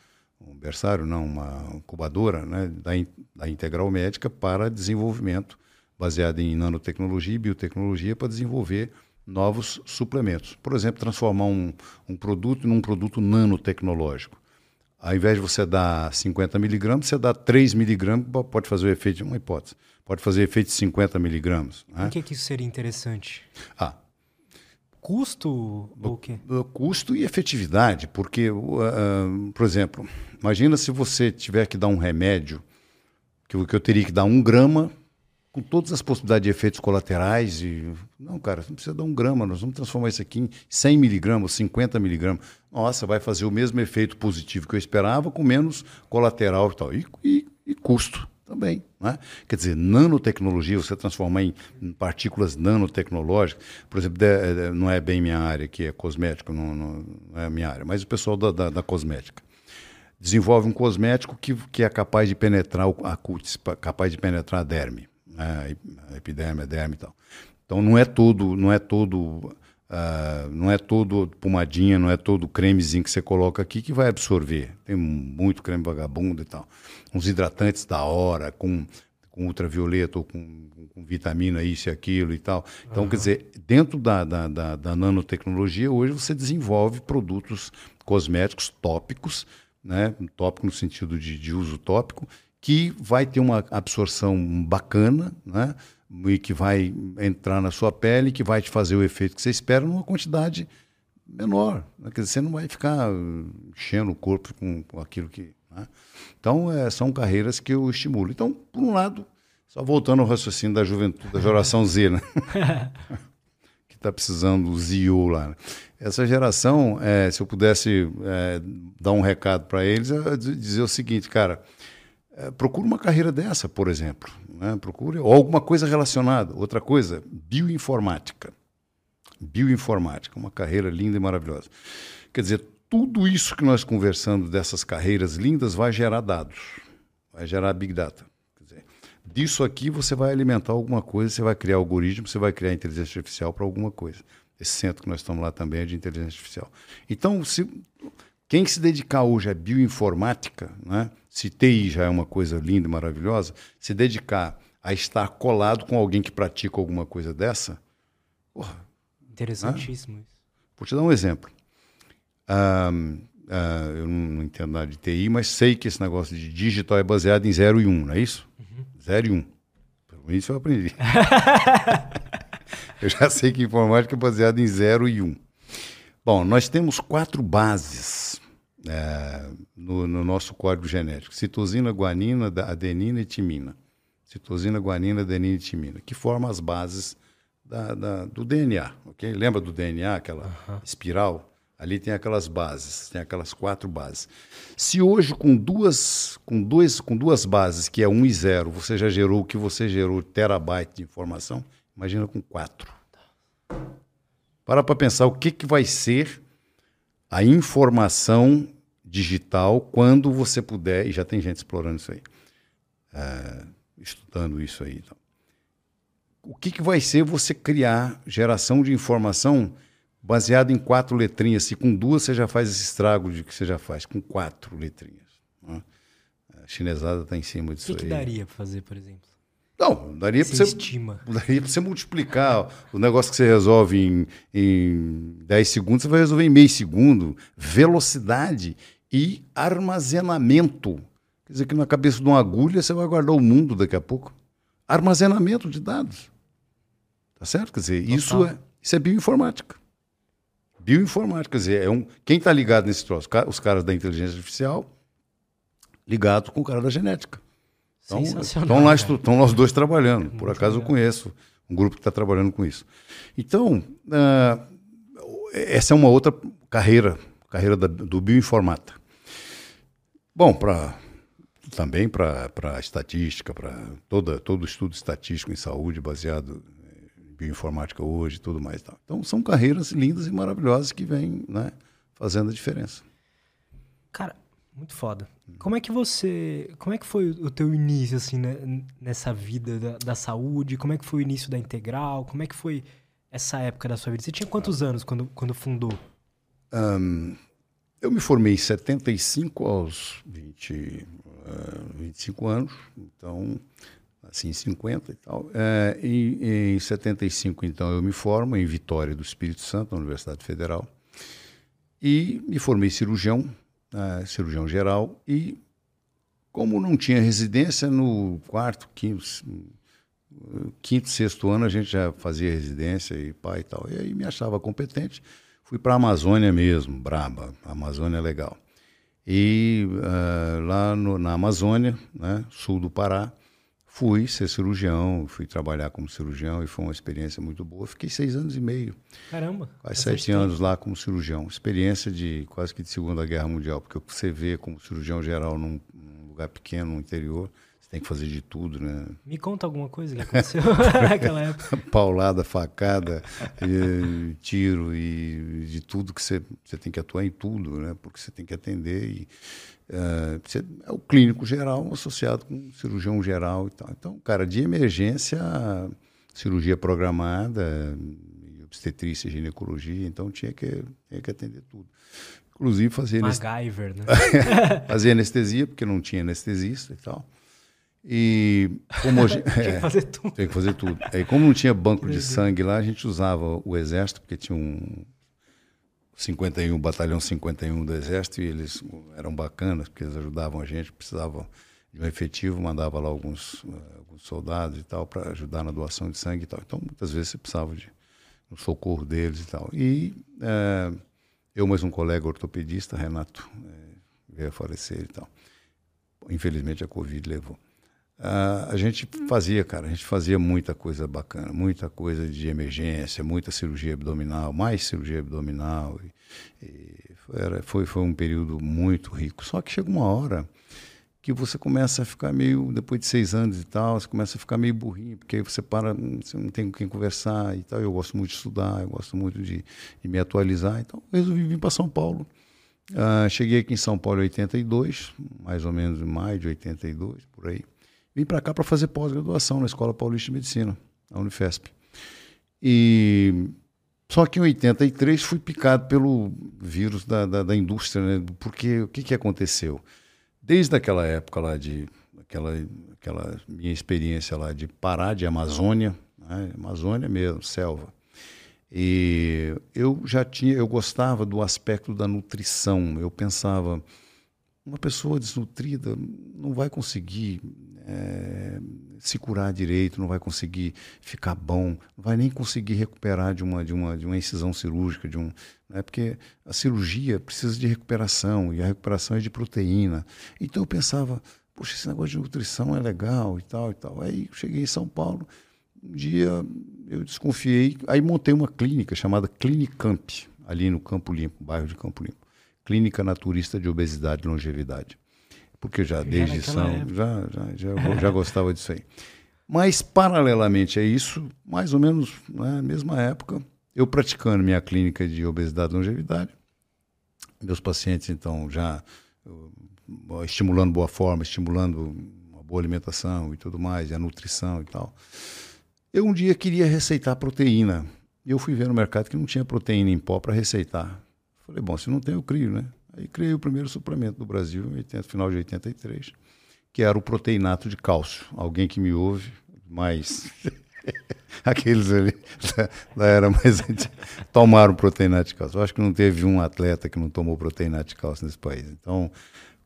um berçário, não, uma incubadora né? da, da Integral Médica para desenvolvimento, baseado em nanotecnologia e biotecnologia, para desenvolver novos suplementos. Por exemplo, transformar um, um produto num produto nanotecnológico. Ao invés de você dar 50 miligramas, você dá 3 miligramas, pode fazer o efeito de uma hipótese pode fazer efeito de 50 miligramas. Né? Por que, que isso seria interessante? Ah, Custo ou o quê? Custo e efetividade, porque, uh, por exemplo, imagina se você tiver que dar um remédio, que eu, que eu teria que dar um grama, com todas as possibilidades de efeitos colaterais. E, não, cara, você não precisa dar um grama, nós vamos transformar isso aqui em 100 miligramas, 50 miligramas. Nossa, vai fazer o mesmo efeito positivo que eu esperava, com menos colateral e tal. E, e, e custo também. Né? Quer dizer, nanotecnologia, você transformar em, partículas nanotecnológicas, por exemplo, de, de, não é bem minha área, que é cosmética, não, não, é minha área, mas o pessoal da, da, da cosmética desenvolve um cosmético que, que é capaz de penetrar a cutis, capaz de penetrar a derme, né? a epiderme, a derme e tal. Então não é todo, não é todo Uh, não é todo pomadinha, não é todo cremezinho que você coloca aqui que vai absorver. Tem muito creme vagabundo e tal. Uns hidratantes da hora, com, com ultravioleta ou com, com vitamina, isso e aquilo e tal. Então, uhum. quer dizer, dentro da, da, da, da, nanotecnologia, hoje você desenvolve produtos cosméticos tópicos, né? tópico no sentido de, de uso tópico, que vai ter uma absorção bacana, né? E que vai entrar na sua pele, que vai te fazer o efeito que você espera numa quantidade menor. Né? Quer dizer, você não vai ficar enchendo o corpo com, com aquilo que. Né? Então, é, são carreiras que eu estimulo. Então, por um lado, só voltando ao raciocínio da juventude, da geração Z, né? que está precisando do ZIO lá. Né? Essa geração, é, se eu pudesse é, dar um recado para eles, é dizer o seguinte, cara é, procure uma carreira dessa, por exemplo. Né? Procure ou alguma coisa relacionada. Outra coisa, bioinformática. Bioinformática, uma carreira linda e maravilhosa. Quer dizer, tudo isso que nós conversamos dessas carreiras lindas vai gerar dados, vai gerar big data. Dizer, disso aqui você vai alimentar alguma coisa, você vai criar algoritmo, você vai criar inteligência artificial para alguma coisa. Esse centro que nós estamos lá também é de inteligência artificial. Então, se quem se dedicar hoje à bioinformática, né? Se TI já é uma coisa linda e maravilhosa, se dedicar a estar colado com alguém que pratica alguma coisa dessa. Porra, Interessantíssimo né? isso. Vou te dar um exemplo. Uh, eu não, entendo nada de TI, mas sei que esse negócio de digital é baseado em 0 e 1, um, não é isso? 0 uhum. e 1. Um. Pelo menos eu aprendi. eu já sei que informática é baseada em 0 e 1. Um. Bom, nós temos quatro bases é, no, no, nosso código genético: citosina, guanina, adenina e timina. Citosina, guanina, adenina e timina, que formam as bases da, da, do DNA. ok? Lembra do DNA, aquela uhum. espiral? Ali tem aquelas bases, tem aquelas quatro bases. Se hoje com duas, com dois, com duas bases, que é 1 e 0, você já gerou o que você gerou, terabyte de informação, imagina com quatro. Para para pensar o que, que vai ser a informação digital quando você puder, e já tem gente explorando isso aí, é, estudando isso aí. Então. O que, que vai ser você criar geração de informação baseada em quatro letrinhas? Se com duas você já faz esse estrago de que você já faz, com quatro letrinhas. Né? A chinesada está em cima disso aí. O que, que daria para fazer, por exemplo? Não, daria para você, estima. daria você multiplicar o negócio que você resolve em, em 10 segundos, você vai resolver em meio segundo. Velocidade e armazenamento. Quer dizer que na cabeça de uma agulha você vai guardar o mundo daqui a pouco. Armazenamento de dados. Tá certo? Quer dizer, isso é, isso é bioinformática. Bioinformática, quer dizer, é um, quem está ligado nesse troço? Os caras da inteligência artificial ligados com o cara da genética. Então, estão lá, estão nós dois trabalhando. Por acaso eu conheço um grupo que está trabalhando com isso. Então, uh, essa é uma outra carreira, carreira da, do bioinformata. Bom, para também para estatística, para todo estudo estatístico em saúde baseado em bioinformática hoje e tudo mais. Tal. Então, são carreiras lindas e maravilhosas que vêm né, fazendo a diferença. Cara, muito foda. Como é que você. Como é que foi o teu início, assim, né, nessa vida da, da, saúde? Como é que foi o início da integral? Como é que foi essa época da sua vida? Você tinha quantos anos quando, quando fundou? Um, eu me formei em 75 aos 20, uh, 25 anos, então, assim, 50 e tal. Uh, e, em 75, então, eu me formo em Vitória do Espírito Santo, na Universidade Federal, e me formei cirurgião uh, cirurgião geral, e como não tinha residência no quarto, quinto, quinto, sexto ano a gente já fazia residência e pai e tal. E aí me achava competente. Fui para a Amazônia mesmo, braba. A Amazônia é legal. E uh, lá no, na Amazônia, né, sul do Pará, fui ser cirurgião, fui trabalhar como cirurgião e foi uma experiência muito boa. Fiquei seis anos e meio. Caramba! Quase sete anos lá como cirurgião. Experiência de quase que de Segunda Guerra Mundial, porque você vê como cirurgião geral num, num lugar pequeno, no interior, você tem que fazer de tudo, né? Me conta alguma coisa que aconteceu naquela época. Paulada, facada, e, tiro e de tudo que você, você tem que atuar em tudo, né? Porque você tem que atender e uh, você, é o clínico geral associado com o cirurgião geral e tal. Então, cara, de emergência, cirurgia programada, obstetrícia, ginecologia, então tinha que, tinha que atender tudo. Inclusive fazer MacGyver, né? fazer anestesia, porque não tinha anestesista e tal. E como hoje, tem que é, fazer tudo. Tem que fazer tudo. Aí, como não tinha banco de sangue lá, a gente usava o exército, porque tinha um 51, batalhão 51 do exército, e eles eram bacanas, porque eles ajudavam a gente, precisava de um efetivo, mandava lá alguns, alguns soldados e tal, para ajudar na doação de sangue e tal. Então, muitas vezes você precisava de um socorro deles e tal. E é, eu mais um colega ortopedista, Renato, é, veio a falecer e tal. Infelizmente a Covid levou. Uh, a gente fazia, cara, a gente fazia muita coisa bacana, muita coisa de emergência, muita cirurgia abdominal, mais cirurgia abdominal. E, e era, foi, foi um período muito rico. Só que chega uma hora que você começa a ficar meio, depois de seis anos e tal, você começa a ficar meio burrinho, porque aí você para, você não tem com quem conversar e tal. Eu gosto muito de estudar, eu gosto muito de, de me atualizar, então resolvi vir para São Paulo. Uh, cheguei aqui em São Paulo em 82, mais ou menos em maio de 82, por aí. Vim para cá para fazer pós-graduação na Escola Paulista de Medicina, na Unifesp. E só que em 83 fui picado pelo vírus da, da, da indústria, né? Porque o que, que aconteceu? Desde aquela época lá de aquela, aquela minha experiência lá de parar de Amazônia, né? Amazônia mesmo, selva. E eu já tinha, eu gostava do aspecto da nutrição. Eu pensava, uma pessoa desnutrida não vai conseguir é, se curar direito, não vai conseguir ficar bom, não vai nem conseguir recuperar de uma, de uma, de uma incisão cirúrgica, de um, né? porque a cirurgia precisa de recuperação e a recuperação é de proteína. Então eu pensava, poxa, esse negócio de nutrição é legal e tal e tal. Aí cheguei em São Paulo, um dia eu desconfiei, aí montei uma clínica chamada Clinicamp, ali no Campo Limpo, bairro de Campo Limpo. Clínica Naturista de Obesidade e Longevidade porque já desde São, já, já, já, já gostava disso aí. Mas, paralelamente a isso, mais ou menos na né, mesma época, eu praticando minha clínica de obesidade e longevidade, meus pacientes, então, já uh, estimulando boa forma, estimulando uma boa alimentação e tudo mais, e a nutrição e tal. Eu um dia queria receitar proteína. E eu fui ver no mercado que não tinha proteína em pó para receitar. Falei, bom, se não tem, eu crio, né? Aí criei o primeiro suplemento do Brasil, no final de 83, que era o proteinato de cálcio. Alguém que me ouve, mais aqueles ali da, da era mais antiga, tomaram proteinato de cálcio. Eu acho que não teve um atleta que não tomou proteinato de cálcio nesse país. Então,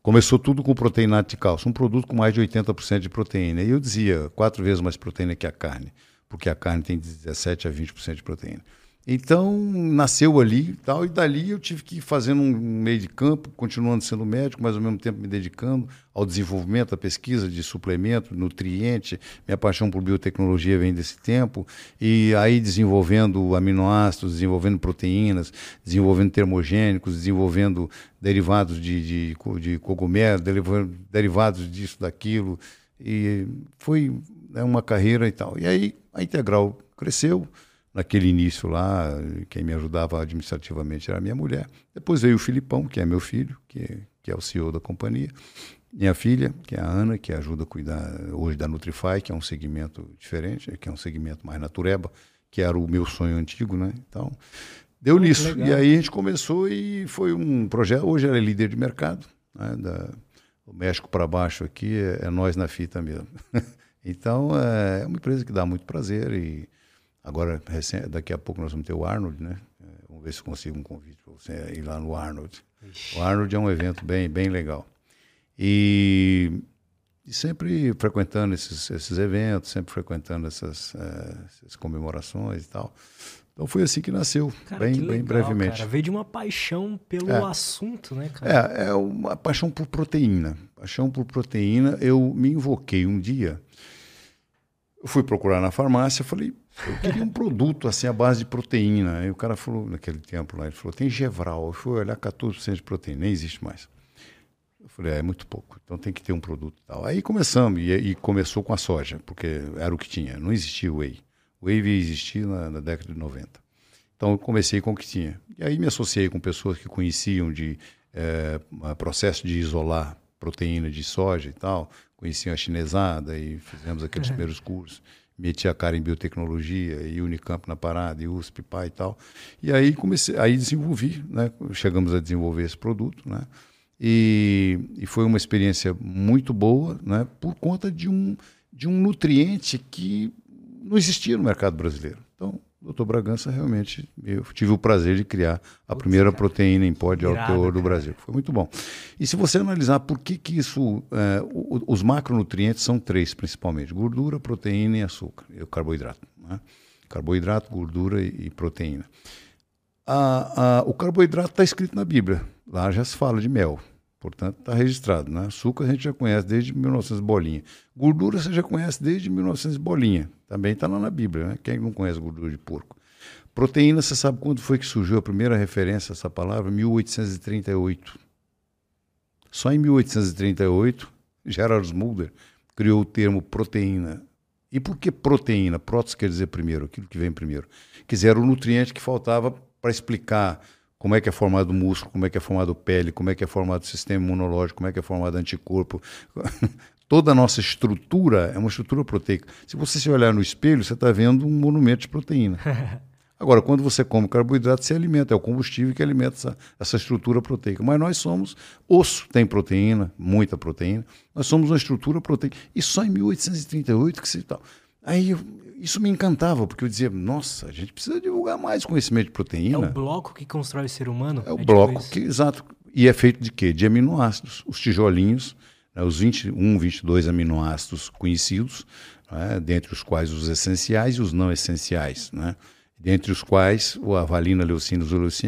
começou tudo com proteinato de cálcio, um produto com mais de 80% de proteína. E eu dizia, quatro vezes mais proteína que a carne, porque a carne tem 17 a 20% de proteína. Então, nasceu ali e tal, e dali eu tive que ir fazendo um meio de campo, continuando sendo médico, mas ao mesmo tempo me dedicando ao desenvolvimento, à pesquisa de suplemento, nutriente. Minha paixão por biotecnologia vem desse tempo. E aí desenvolvendo aminoácidos, desenvolvendo proteínas, desenvolvendo termogênicos, desenvolvendo derivados de, de, de cogumelo, derivados disso, daquilo. E foi né, uma carreira e tal. E aí a Integral cresceu naquele início lá, quem me ajudava administrativamente era a minha mulher. Depois veio o Filipão, que é meu filho, que, que é o CEO da companhia. Minha filha, que é a Ana, que ajuda a cuidar hoje da Nutrify, que é um segmento diferente, que é um segmento mais natureba, que era o meu sonho antigo, né? Então, deu Muito nisso. Legal. E aí a gente começou e foi um projeto. Hoje ela é líder de mercado, né? Da, o México para baixo aqui é, é nós na fita mesmo. então, é, é uma empresa que dá muito prazer e Agora, daqui a pouco nós vamos ter o Arnold, né? É, vamos ver se consigo um convite para você ir lá no Arnold. Ixi. O Arnold é um evento bem, bem legal. E, e sempre frequentando esses, esses eventos, sempre frequentando essas, uh, essas comemorações e tal. Então foi assim que nasceu, cara, bem, que legal, bem brevemente. Cara. Veio de uma paixão pelo é. assunto, né, cara? É, é uma paixão por proteína. Paixão por proteína. Eu me invoquei um dia. Eu fui procurar na farmácia, falei, eu queria um produto assim à base de proteína. Aí o cara falou, naquele tempo lá, ele falou, tem Gevral. Eu fui olhar 14% de proteína, nem existe mais. Eu falei, é, é muito pouco, então tem que ter um produto tal. Aí começamos, e, e começou com a soja, porque era o que tinha, não existia whey. O whey existia na, na década de 90. Então eu comecei com o que tinha. E aí me associei com pessoas que conheciam de é, processo de isolar proteína de soja e tal, conheciam a chinesada e fizemos aqueles uhum. primeiros cursos meti a cara em biotecnologia e Unicamp na parada e USP, pai e tal. E aí comecei, aí desenvolvi, né? Chegamos a desenvolver esse produto, né? E, e foi uma experiência muito boa, né? Por conta de um de um nutriente que não existia no mercado brasileiro. Então, Doutor Bragança, realmente, eu tive o prazer de criar a primeira proteína em pó de alto teor do Brasil. Foi muito bom. E se você analisar por que, que isso. É, os macronutrientes são três, principalmente: gordura, proteína e açúcar, e o carboidrato. Né? Carboidrato, gordura e, e proteína. A, a, o carboidrato está escrito na Bíblia. Lá já se fala de mel. Portanto, está registrado. Né? Açúcar a gente já conhece desde 1900 bolinha. Gordura você já conhece desde 1900 bolinha. Também está lá na Bíblia. Né? Quem não conhece gordura de porco? Proteína, você sabe quando foi que surgiu a primeira referência a essa palavra? 1838. Só em 1838, Gerard Mulder criou o termo proteína. E por que proteína? Protos quer dizer primeiro, aquilo que vem primeiro. Quer dizer, era o nutriente que faltava para explicar como é que é formado o músculo, como é que é formado a pele, como é que é formado o sistema imunológico, como é que é formado anticorpo. Toda a nossa estrutura é uma estrutura proteica. Se você se olhar no espelho, você está vendo um monumento de proteína. Agora, quando você come carboidrato, você alimenta, é o combustível que alimenta essa, essa estrutura proteica. Mas nós somos, osso tem proteína, muita proteína, nós somos uma estrutura proteica. E só em 1838 que se tal. Aí isso me encantava, porque eu dizia, nossa, a gente precisa divulgar mais conhecimento de proteína. É o bloco que constrói o ser humano? É o é bloco que, exato. E é feito de quê? De aminoácidos. Os tijolinhos, né, os 21, 22 aminoácidos conhecidos, né, dentre os quais os essenciais e os não essenciais, né? dentre os quais a valina, leucina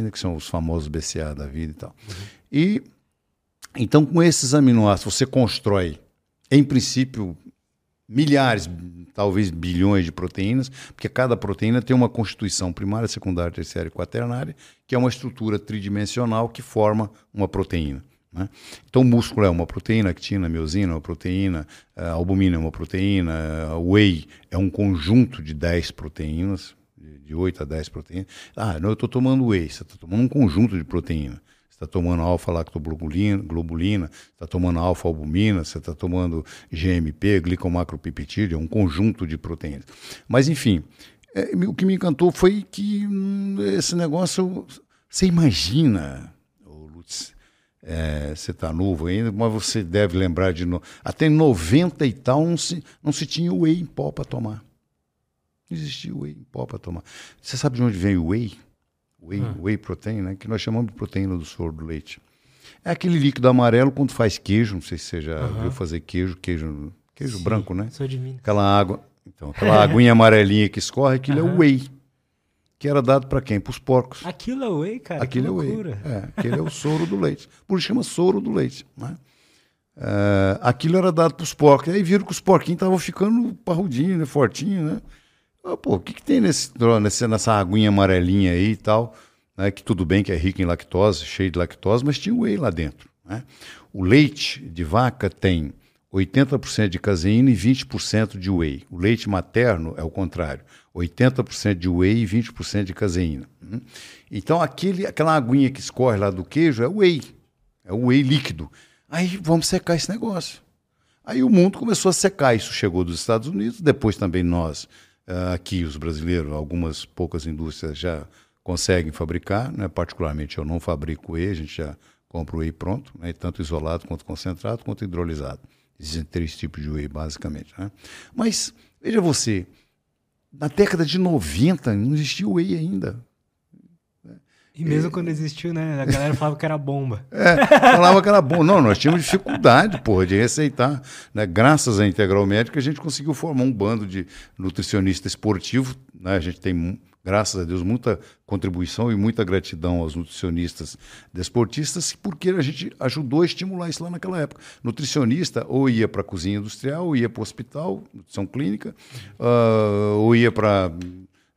e que são os famosos BCA da vida e tal. Uhum. E então, com esses aminoácidos, você constrói, em princípio, milhares, talvez bilhões de proteínas, porque cada proteína tem uma constituição primária, secundária, terciária e quaternária, que é uma estrutura tridimensional que forma uma proteína. Né? Então, o músculo é uma proteína, actina, miosina é uma proteína, albumina é uma proteína, whey é um conjunto de 10 proteínas, de 8 a 10 proteínas. Ah, não, eu estou tomando whey, você está tomando um conjunto de proteína está tomando alfa-lactoglobulina, está tomando alfa-albumina, você está tomando GMP, glicomacropeptídeo, é um conjunto de proteínas. Mas, enfim, é, o que me encantou foi que hum, esse negócio, você imagina, Lutz, é, você está novo ainda, mas você deve lembrar de. No... Até 90 e tal não se, não se tinha whey em pó para tomar. Não existia whey em pó para tomar. Você sabe de onde vem o whey? Whey, ah. whey protein, né, que nós chamamos de proteína do soro do leite. É aquele líquido amarelo quando faz queijo, não sei se você já viu fazer queijo, queijo, queijo Sim, branco, né? Sou de Minas. Aquela água, então, aquela aguinha amarelinha que escorre, aquilo é o whey. Que era dado para quem? Para os porcos. Aquilo é whey, cara. Aquilo é whey. É, aquele é o soro do leite. Por isso chama soro do leite. Né? Uh, aquilo era dado para os porcos. Aí viram que os porquinhos estavam ficando parrudinhos, né? fortinhos, né? Pô, o que, que tem nesse, nesse, nessa aguinha amarelinha aí e tal? né, que tudo bem que é rico em lactose, cheio de lactose, mas tinha whey lá dentro. Né? O leite de vaca tem 80% de caseína e 20% de whey. O leite materno é o contrário, 80% de whey e 20% de caseína. Hum? Então aquele, aquela aguinha que escorre lá do queijo é whey, é o whey líquido. Aí vamos secar esse negócio. Aí o mundo começou a secar, isso chegou dos Estados Unidos, depois também nós, aqui os brasileiros, algumas poucas indústrias já conseguem fabricar, né? particularmente eu não fabrico whey, a gente já compra o whey pronto, né? tanto isolado quanto concentrado, quanto hidrolisado. Existem três tipos de whey, basicamente. Né? Mas, veja você, na década de 90 não existia whey ainda. E mesmo quando existiu, né? A galera falava que era bomba. É, falava que era bom. Não, nós tínhamos dificuldade, porra, de receitar. Né? Graças à Integral Médica, a gente conseguiu formar um bando de nutricionista esportivo. Né? A gente tem, graças a Deus, muita contribuição e muita gratidão aos nutricionistas desportistas, porque a gente ajudou a estimular isso lá naquela época. Nutricionista ou ia para a cozinha industrial, ou ia para o hospital, nutrição clínica, uh, ou ia para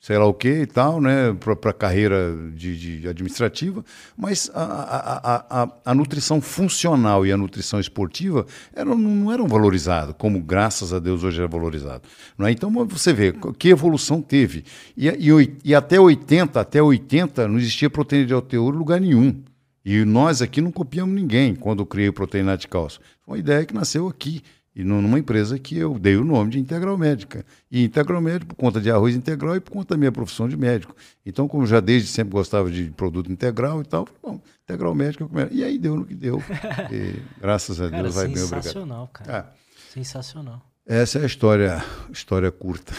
sei lá o que e tal, né, para carreira de, de, administrativa, mas a, a, a, a, nutrição funcional e a nutrição esportiva eram, não eram valorizadas, como graças a Deus hoje é valorizado. Não é? Então você vê que evolução teve. E, e, e até 80, até 80 não existia proteína de alto em lugar nenhum. E nós aqui não copiamos ninguém quando criei proteína de cálcio. Uma ideia que nasceu aqui e numa empresa que eu dei o nome de Integral Médica. E Integral Médico por conta de arroz integral e por conta da minha profissão de médico. Então, como já desde sempre gostava de produto integral e tal, bom, Integral Médica. E aí deu no que deu. E, graças a Deus cara, vai bem, obrigado. Sensacional, cara. Ah, sensacional. Essa é a história, história curta.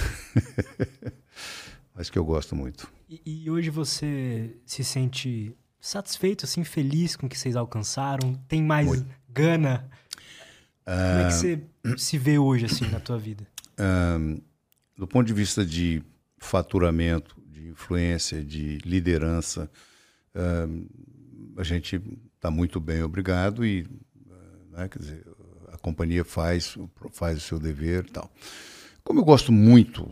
Mas que eu gosto muito. E, e hoje você se sente satisfeito, assim, feliz com o que vocês alcançaram? Tem mais muito. gana? Como é que você se vê hoje, assim, na tua vida? do ponto de vista de faturamento, de influência, de liderança, a gente está muito bem, obrigado, e né, quer dizer, a companhia faz, faz o seu dever e tal. Como eu gosto muito,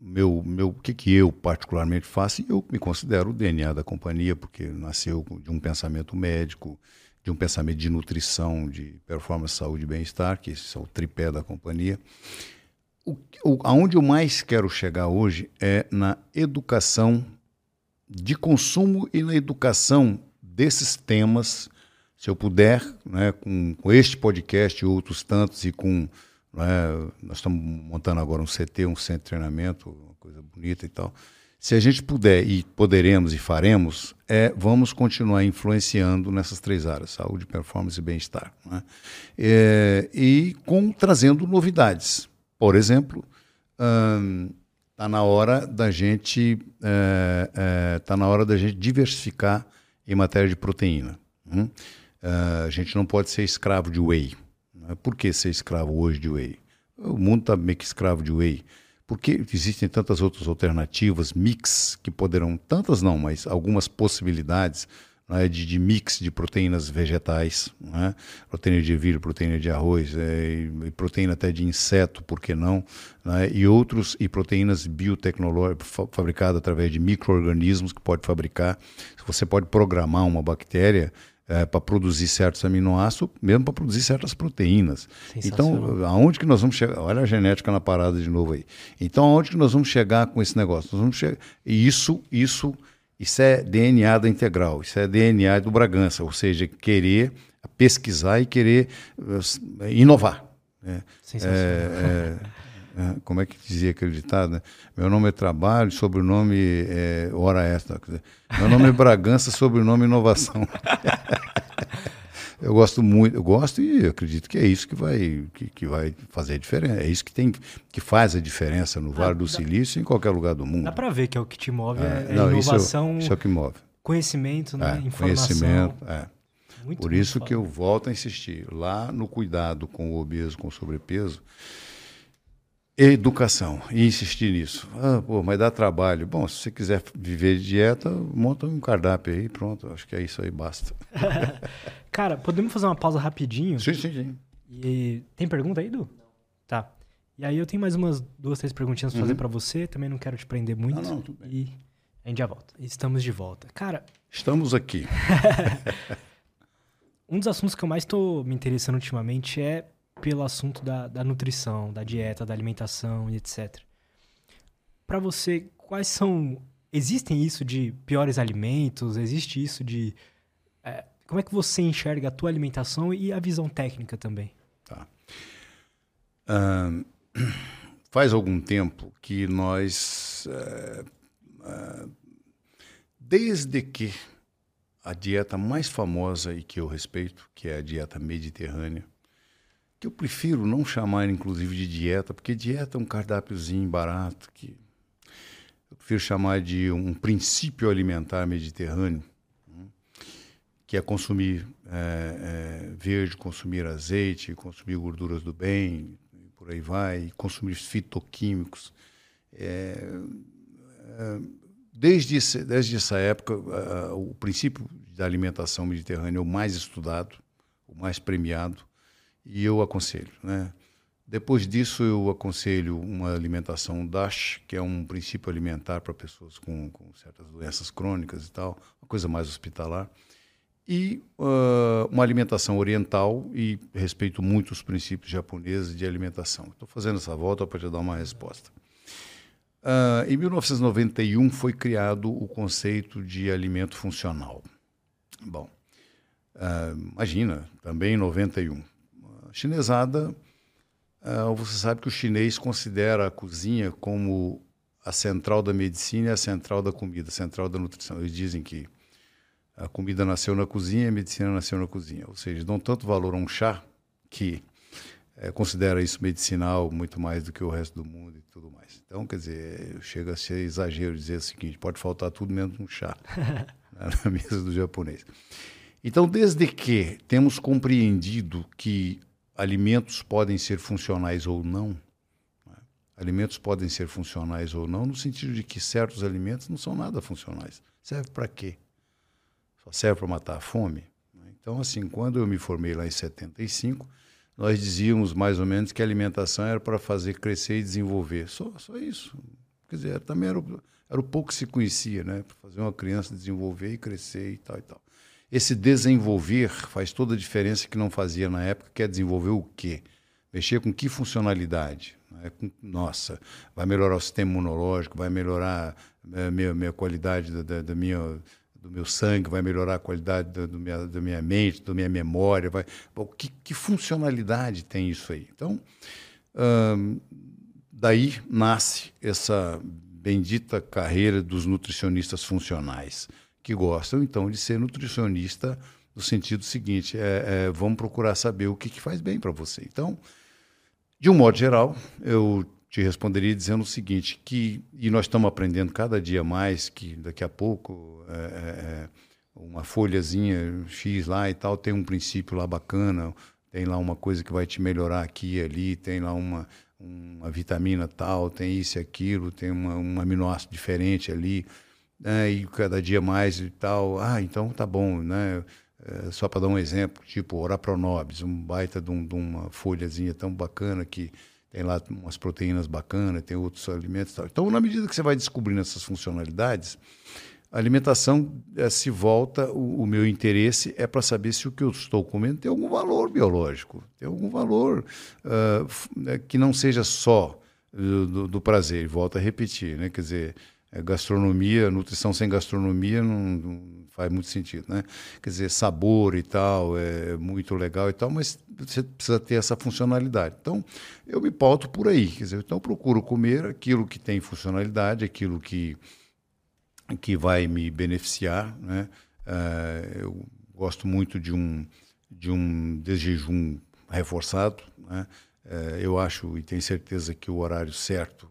meu, meu, o que, que eu particularmente faço, eu me considero o DNA da companhia, porque nasceu de um pensamento médico, de um pensamento de nutrição, de performance, saúde e bem-estar, que esse é o tripé da companhia. O, o, aonde eu mais quero chegar hoje é na educação de consumo e na educação desses temas. Se eu puder, né, com, com este podcast e outros tantos, e com. Né, nós estamos montando agora um CT, um centro de treinamento, uma coisa bonita e tal se a gente puder e poderemos e faremos, é vamos continuar influenciando nessas três áreas, saúde, performance e bem-estar. Né? É, e com trazendo novidades. Por exemplo, está na hora da gente é, é, tá na hora da gente diversificar em matéria de proteína. Hum? a gente não pode ser escravo de whey. Né? Por que ser escravo hoje de whey? O mundo está meio que escravo de whey porque existem tantas outras alternativas, mix, que poderão, tantas não, mas algumas possibilidades é, de, de, mix de proteínas vegetais, é? proteína de ervilha, proteína de arroz, é, e proteína até de inseto, por que não? É? E outros, e proteínas biotecnológicas fabricadas através de micro-organismos que pode fabricar. Você pode programar uma bactéria é, para produzir certos aminoácidos, mesmo para produzir certas proteínas. Então, aonde que nós vamos chegar? Olha a genética na parada de novo aí. Então, aonde que nós vamos chegar com esse negócio? Nós vamos chegar... Isso, isso, isso é DNA da integral, isso é DNA do Bragança, ou seja, querer pesquisar e querer uh, inovar. Né? É, é, como é que dizia aquele ditado? Né? Meu nome é trabalho, sobrenome é hora extra. Meu nome é Bragança, sobrenome inovação. eu gosto muito, eu gosto e acredito que é isso que vai, que, que vai fazer a diferença. É isso que tem que faz a diferença no Vale do Silício e em qualquer lugar do mundo. Dá para ver que é o que te move, é, é não, inovação, isso é, isso é o que move. Conhecimento, né? É, Informação. Conhecimento, é. Muito Por isso que eu volto a insistir lá no cuidado com o obeso, com o sobrepeso educação e insistir nisso. Ah, pô, mas dá trabalho. Bom, se você quiser viver de dieta, monta um cardápio aí, pronto. Acho que é isso aí, basta. Cara, podemos fazer uma pausa rapidinho? Sim, sim, sim. E tem pergunta aí, Du? Tá. E aí eu tenho mais umas duas, três perguntinhas pra uhum. fazer para você. Também não quero te prender muito. Não, não, tudo bem. E a gente já volta. Estamos de volta. Cara... Estamos aqui. um dos assuntos que eu mais estou me interessando ultimamente é pelo assunto da, da nutrição, da dieta, da alimentação e etc. Para você, quais são. Existem isso de piores alimentos? Existe isso de. É, como é que você enxerga a tua alimentação e a visão técnica também? Tá. Faz algum tempo que nós. Uh, uh, desde que a dieta mais famosa e que eu respeito, que é a dieta mediterrânea, que eu prefiro não chamar, inclusive, de dieta, porque dieta é um cardápiozinho barato, que eu prefiro chamar de um princípio alimentar mediterrâneo, que é consumir é, é, verde, consumir azeite, consumir gorduras do bem, por aí vai, consumir fitoquímicos. É, é desde, desde essa época, o princípio da alimentação mediterrânea é o mais estudado, o mais premiado, e eu aconselho. Né? Depois disso, eu aconselho uma alimentação DASH, que é um princípio alimentar para pessoas com, com, certas doenças crônicas e tal, uma coisa mais hospitalar. E uh, uma alimentação oriental, e respeito muito os princípios japoneses de alimentação. Estou fazendo essa volta para te dar uma resposta. Uh, em 1991 foi criado o conceito de alimento funcional. Bom, uh, imagina, também em 91. Chinesada Uh, você sabe que o chinês considera a cozinha como a central da medicina e a central da comida, a central da nutrição. Eles dizem que a comida nasceu na cozinha e a medicina nasceu na cozinha. Ou seja, dão tanto valor a um chá que é, considera isso medicinal muito mais do que o resto do mundo e tudo mais. Então, quer dizer, chega a ser exagero dizer o seguinte: pode faltar tudo menos um chá na mesa do japonês. Então, desde que temos compreendido que alimentos podem ser funcionais ou não. Né? Alimentos podem ser funcionais ou não, no sentido de que certos alimentos não são nada funcionais. Serve para quê? Só serve para matar a fome? Então, assim, quando eu me formei lá em 75, nós dizíamos mais ou menos que a alimentação era para fazer crescer e desenvolver. Só, só isso. Quer dizer, também era o, era o pouco que se conhecia, né? Para fazer uma criança desenvolver e crescer e tal e tal. Esse desenvolver faz toda a diferença que não fazia na época, que é desenvolver o quê? Mexer com que funcionalidade? É nossa, vai melhorar o sistema imunológico, vai melhorar a eh, minha, minha qualidade da, da, da minha do meu sangue, vai melhorar a qualidade da, do minha, da minha mente, da minha memória. Vai... Que, que, funcionalidade tem isso aí? Então, hum, daí nasce essa bendita carreira dos nutricionistas funcionais que gostam, então, de ser nutricionista no sentido seguinte, é, é vamos procurar saber o que, que faz bem para você. Então, de um modo geral, eu te responderia dizendo o seguinte, que, e nós estamos aprendendo cada dia mais, que daqui a pouco é, é, é uma folhazinha X lá e tal tem um princípio lá bacana, tem lá uma coisa que vai te melhorar aqui e ali, tem lá uma, uma vitamina tal, tem isso e aquilo, tem uma, um aminoácido diferente ali né, e cada dia mais e tal. Ah, então tá bom, né? É, só para dar um exemplo, tipo Orapronobis, um baita de, um, de, uma folhazinha tão bacana que tem lá umas proteínas bacanas, tem outros alimentos e tal. Então, na medida que você vai descobrindo essas funcionalidades, a alimentação é, se volta, o, o, meu interesse é para saber se o que eu estou comendo tem algum valor biológico, tem algum valor uh, que não seja só do, do, prazer. Volto a repetir, né? Quer dizer, gastronomia, nutrição sem gastronomia não, não, faz muito sentido, né? Quer dizer, sabor e tal é muito legal e tal, mas você precisa ter essa funcionalidade. Então, eu me pauto por aí, quer dizer, então procuro comer aquilo que tem funcionalidade, aquilo que que vai me beneficiar, né? Uh, eu gosto muito de um de um desjejum reforçado, né? Uh, eu acho e tenho certeza que o horário certo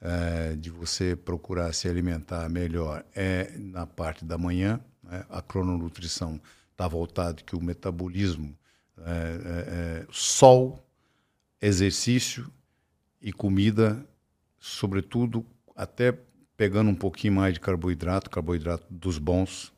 é, de você procurar se alimentar melhor é na parte da manhã. Né? A crononutrição está voltada que o metabolismo, é, é, sol, exercício e comida, sobretudo até pegando um pouquinho mais de carboidrato, carboidrato dos bons,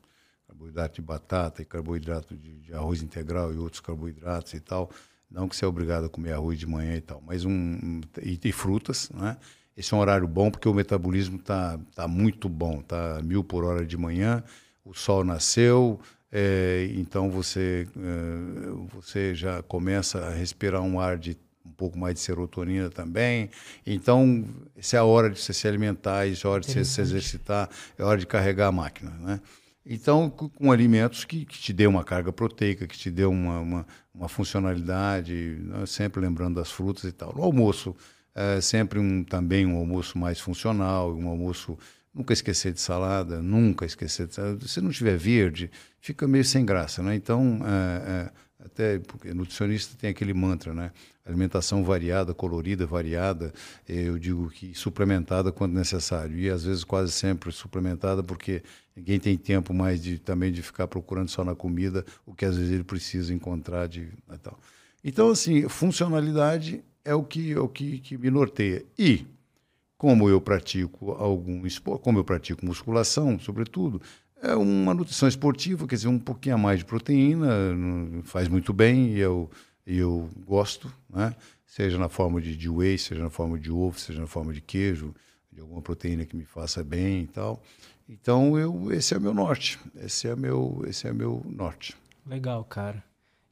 carboidrato de batata e carboidrato de, de, arroz integral e outros carboidratos e tal. Não que você é obrigado a comer arroz de manhã e tal, mas um e, e frutas, né? Esse é um horário bom porque o metabolismo está tá muito bom, está mil por hora de manhã, o sol nasceu, é, então você, é, você já começa a respirar um ar de um pouco mais de serotonina também. Então, essa é a hora de você se alimentar, essa é a hora de você se exercitar, é a hora de carregar a máquina. Né? Então, com alimentos que, que te dê uma carga proteica, que te dê uma, uma, uma funcionalidade, né? sempre lembrando das frutas e tal. No almoço, é, sempre um, também um almoço mais funcional, um almoço. Nunca esquecer de salada, nunca esquecer de salada. Se não tiver verde, fica meio sem graça, né? Então, é, até porque nutricionista tem aquele mantra, né? Alimentação variada, colorida, variada. Eu digo que suplementada quando necessário. E às vezes quase sempre suplementada, porque ninguém tem tempo mais de também de ficar procurando só na comida o que às vezes ele precisa encontrar de tal. Então, assim, funcionalidade é o que, é o que, que me norteia. E como eu pratico algum esporte, como eu pratico musculação, sobretudo, é uma nutrição esportiva, quer dizer, um pouquinho a mais de proteína, faz muito bem e eu, eu gosto, né? seja na forma de, de whey, seja na forma de ovo, seja na forma de queijo, de alguma proteína que me faça bem e tal. Então, eu, esse é o meu norte, esse é meu, esse é meu norte. Legal, cara.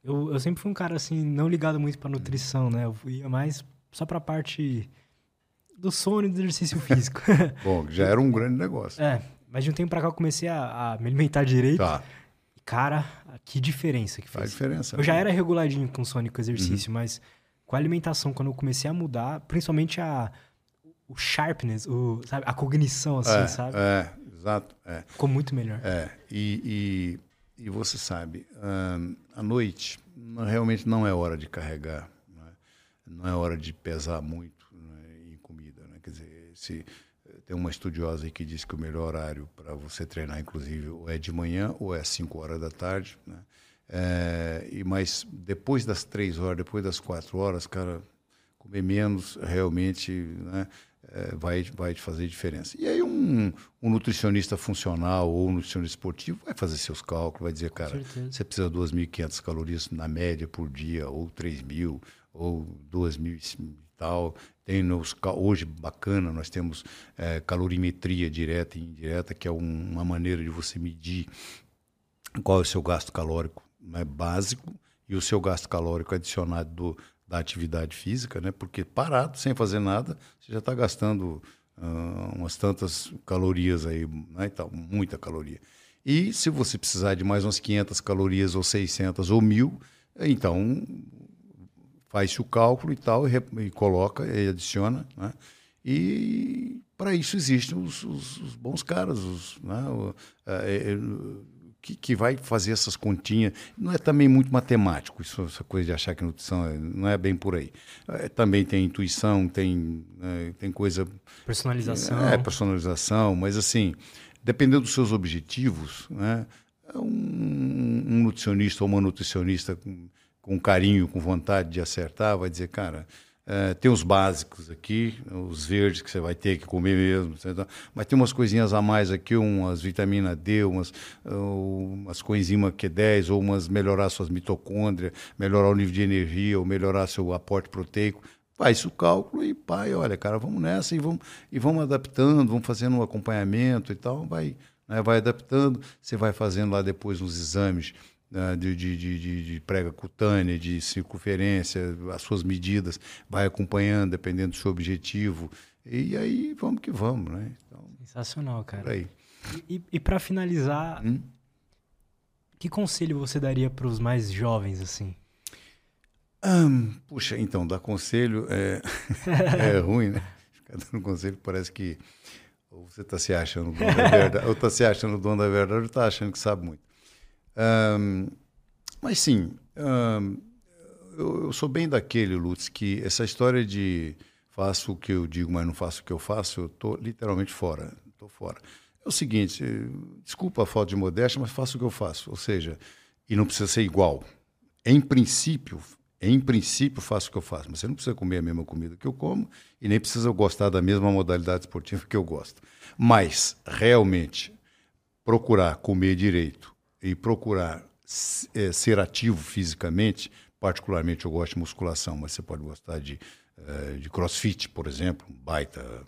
Eu, eu sempre fui um cara assim, não ligado muito para nutrição, né? Eu ia mais só para a parte do sono e do exercício físico. Bom, já era um grande negócio. É, mas de um tempo pra cá eu comecei a, a me alimentar direito. Tá. Cara, que diferença que fez. Faz diferença. Eu né? já era reguladinho com sono e com exercício, uhum. mas com a alimentação, quando eu comecei a mudar, principalmente a, o sharpness, o, sabe, a cognição, assim, é, sabe? É, exato. É. Ficou muito melhor. É, e, e, e você sabe, um, à noite realmente não é hora de carregar, não é, não é hora de pesar muito Quer dizer, se eh, tem uma estudiosa que diz que o melhor horário para você treinar, inclusive, ou é de manhã ou é às 5 horas da tarde, né? É, e mas depois das três horas, depois das quatro horas, cara, comer menos realmente né, é, vai, vai te fazer diferença. E aí um, um, nutricionista funcional ou um nutricionista esportivo vai fazer seus cálculos, vai dizer, cara, você precisa de 2.500 calorias na média por dia, ou 3.000, ou 2.000 e tal. Tem nos, hoje, bacana, nós temos é, calorimetria direta e indireta, que é um, uma maneira de você medir qual é o seu gasto calórico né, básico e o seu gasto calórico adicionado do, da atividade física, né? Porque parado, sem fazer nada, você já está gastando uh, umas tantas calorias aí, né, e tal, muita caloria. E se você precisar de mais umas 500 calorias ou 600 ou 1000, então faz-se o cálculo e tal, e, e, coloca e adiciona. Né? E para isso existem os, os, os bons caras, os, né? É, é, que, que vai fazer essas continhas. Não é também muito matemático, isso, essa coisa de achar que nutrição é, não é bem por aí. É, também tem intuição, tem, né, tem coisa. Personalização. É, personalização, mas assim, dependendo dos seus objetivos, né? um, um nutricionista ou uma nutricionista com carinho, com vontade de acertar, vai dizer, cara, é, tem os básicos aqui, os verdes que você vai ter que comer mesmo, mas tem umas coisinhas a mais aqui, umas vitamina D, umas, umas coenzima Q10, ou umas melhorar suas mitocôndrias, melhorar o nível de energia, ou melhorar seu aporte proteico. Faz o cálculo e, pai, olha, cara, vamos nessa e vamos, e vamos adaptando, vamos fazendo um acompanhamento e tal, vai, né, vai adaptando, você vai fazendo lá depois uns exames de, de, de, de, prega cutânea, de circunferência, as suas medidas, vai acompanhando, dependendo do seu objetivo. E aí vamos que vamos, né? Então, Sensacional, cara. Aí. E, e, e para finalizar, hum? que conselho você daria para os mais jovens, assim? Hum, puxa, então, dar conselho é, é ruim, né? Ficar dando conselho parece que ou você está se achando dono da verdade, ou está se achando dono da verdade, ou está achando que sabe muito. Um, mas sim, um, eu, eu, sou bem daquele, Lutz, que essa história de faço o que eu digo, mas não faço o que eu faço, eu estou literalmente fora. Estou fora. É o seguinte, desculpa a falta de modéstia, mas faço o que eu faço. Ou seja, e não precisa ser igual. Em princípio, em princípio, faço o que eu faço. Mas você não precisa comer a mesma comida que eu como e nem precisa gostar da mesma modalidade esportiva que eu gosto. Mas, realmente, procurar comer direito, e procurar é, ser ativo fisicamente, particularmente eu gosto de musculação, mas você pode gostar de, é, de crossfit, por exemplo, baita,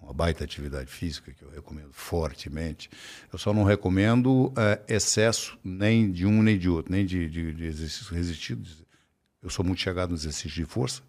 uma baita atividade física que eu recomendo fortemente. Eu só não recomendo é, excesso nem de um nem de outro, nem de, de, de exercícios resistidos. Eu sou muito chegado no exercício de força,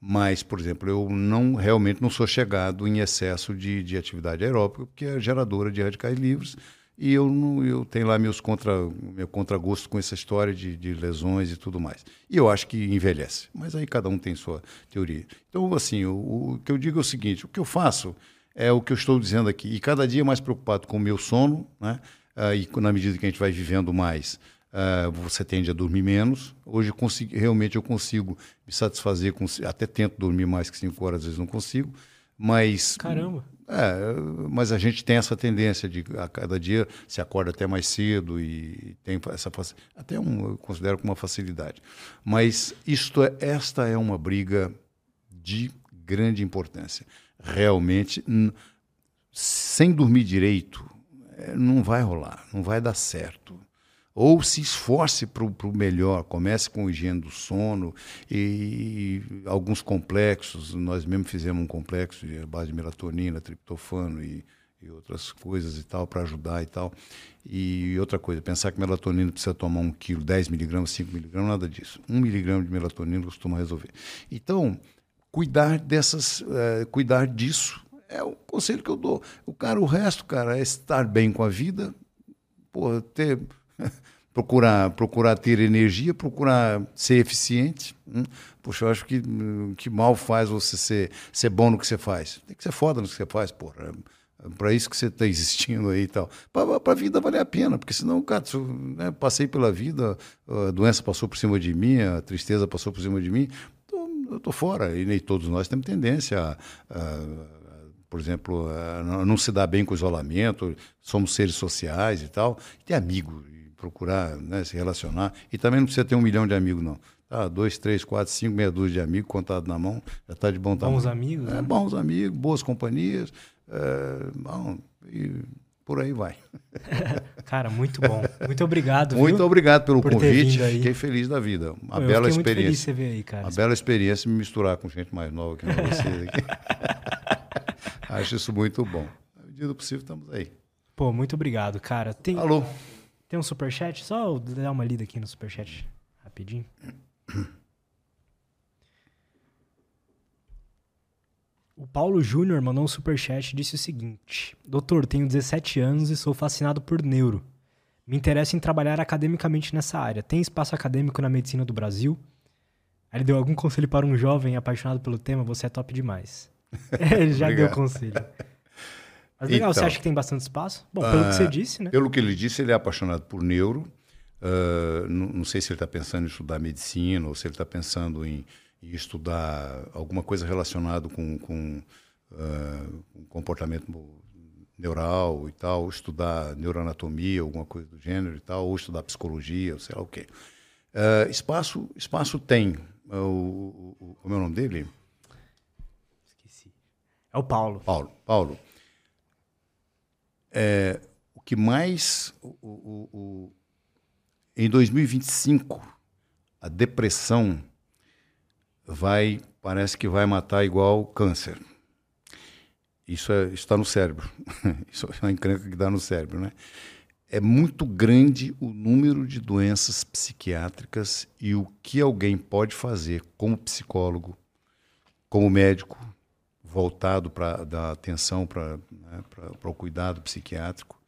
mas, por exemplo, eu não realmente não sou chegado em excesso de, de atividade aeróbica, porque é geradora de radicais livres e eu, não, eu tenho lá meus contra, meu contragosto com essa história de, de, lesões e tudo mais. E eu acho que envelhece. Mas aí cada um tem sua teoria. Então, assim, o, o que eu digo é o seguinte: o que eu faço é o que eu estou dizendo aqui. E cada dia mais preocupado com o meu sono, né? Ah, e na medida que a gente vai vivendo mais, uh, você tende a dormir menos. Hoje consigo, realmente eu consigo me satisfazer, com, até tento dormir mais que 5 horas, às vezes não consigo, mas... Caramba! É, mas a gente tem essa tendência de a cada dia se acorda até mais cedo e tem essa até um, eu considero como uma facilidade. Mas isto é, esta é uma briga de grande importância. Realmente, sem dormir direito, é, não vai rolar, não vai dar certo ou se esforce para o melhor, comece com higiene do sono e, e, alguns complexos, nós mesmo fizemos um complexo de base de melatonina, triptofano e, e outras coisas e tal, para ajudar e tal. E outra coisa, pensar que melatonina precisa tomar um quilo, 10 miligramas, 5 miligramas, nada disso. Um miligrama de melatonina costuma resolver. Então, cuidar dessas, uh, cuidar disso é o conselho que eu dou. O cara, o resto, cara, é estar bem com a vida, pô, ter procurar, procurar ter energia, procurar ser eficiente. Hum? Poxa, eu acho que, que mal faz você ser, ser bom no que você faz. Tem que ser foda no que você faz, porra. É para isso que você está existindo aí e tal. Para a vida valer a pena, porque senão, cara, eu, né, passei pela vida, a doença passou por cima de mim, a tristeza passou por cima de mim, tô, eu estou fora. E nem todos nós temos tendência a, a por exemplo, não se dar bem com o isolamento, somos seres sociais e tal, e ter amigo, procurar né, se relacionar. E também não precisa ter um milhão de amigos, não. Tá, dois, três, quatro, cinco, meia dúzia de amigos contado na mão, já está de bom tamanho. Bons amigos? É, né? bons amigos, boas companhias, é, bom, e por aí vai. Cara, muito bom. Muito obrigado. Muito viu? obrigado pelo Por convite. Fiquei feliz da vida. Uma Eu bela experiência. Muito feliz você ver aí, cara. Uma bela experiência me misturar com gente mais nova que vocês aqui. Acho isso muito bom. Na medida do possível, estamos aí. Pô, muito obrigado, cara. Tem... Alô. Tem um superchat? Só dar uma lida aqui no superchat rapidinho. O Paulo Júnior mandou um superchat e disse o seguinte: Doutor, tenho 17 anos e sou fascinado por neuro. Me interessa em trabalhar academicamente nessa área. Tem espaço acadêmico na medicina do Brasil? Aí ele deu algum conselho para um jovem apaixonado pelo tema? Você é top demais. ele já deu conselho. Mas legal, então, você acha que tem bastante espaço? Bom, pelo uh, que você disse, né? Pelo que ele disse, ele é apaixonado por neuro. Uh, não, não, sei se ele está pensando em estudar medicina ou se ele está pensando em, em, estudar alguma coisa relacionada com, com uh, comportamento neural e tal, estudar neuroanatomia, alguma coisa do gênero e tal, ou estudar psicologia, ou sei lá o quê. Uh, espaço, espaço tem. O, o, o, como é o nome dele? Esqueci. É o Paulo. Paulo. Paulo é, o que mais. O, o, o, em 2025, a depressão vai. Parece que vai matar igual câncer. Isso é, está no cérebro. Isso é uma encrenca que dá no cérebro, né? É muito grande o número de doenças psiquiátricas e o que alguém pode fazer como psicólogo, como médico, voltado para dar atenção para né, o cuidado psiquiátrico.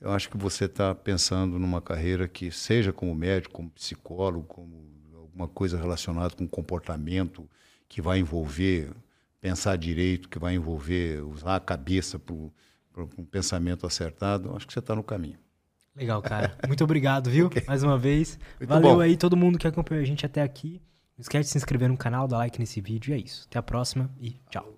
Eu acho que você está pensando numa carreira que seja como médico, como psicólogo, como alguma coisa relacionada com comportamento que vai envolver pensar direito, que vai envolver usar a cabeça para um pensamento acertado. Eu acho que você está no caminho. Legal, cara. Muito obrigado, viu? Okay. Mais uma vez. Muito Valeu bom. aí todo mundo que acompanhou a gente até aqui. Não esquece de se inscrever no canal, dar like nesse vídeo. E é isso. Até a próxima e tchau.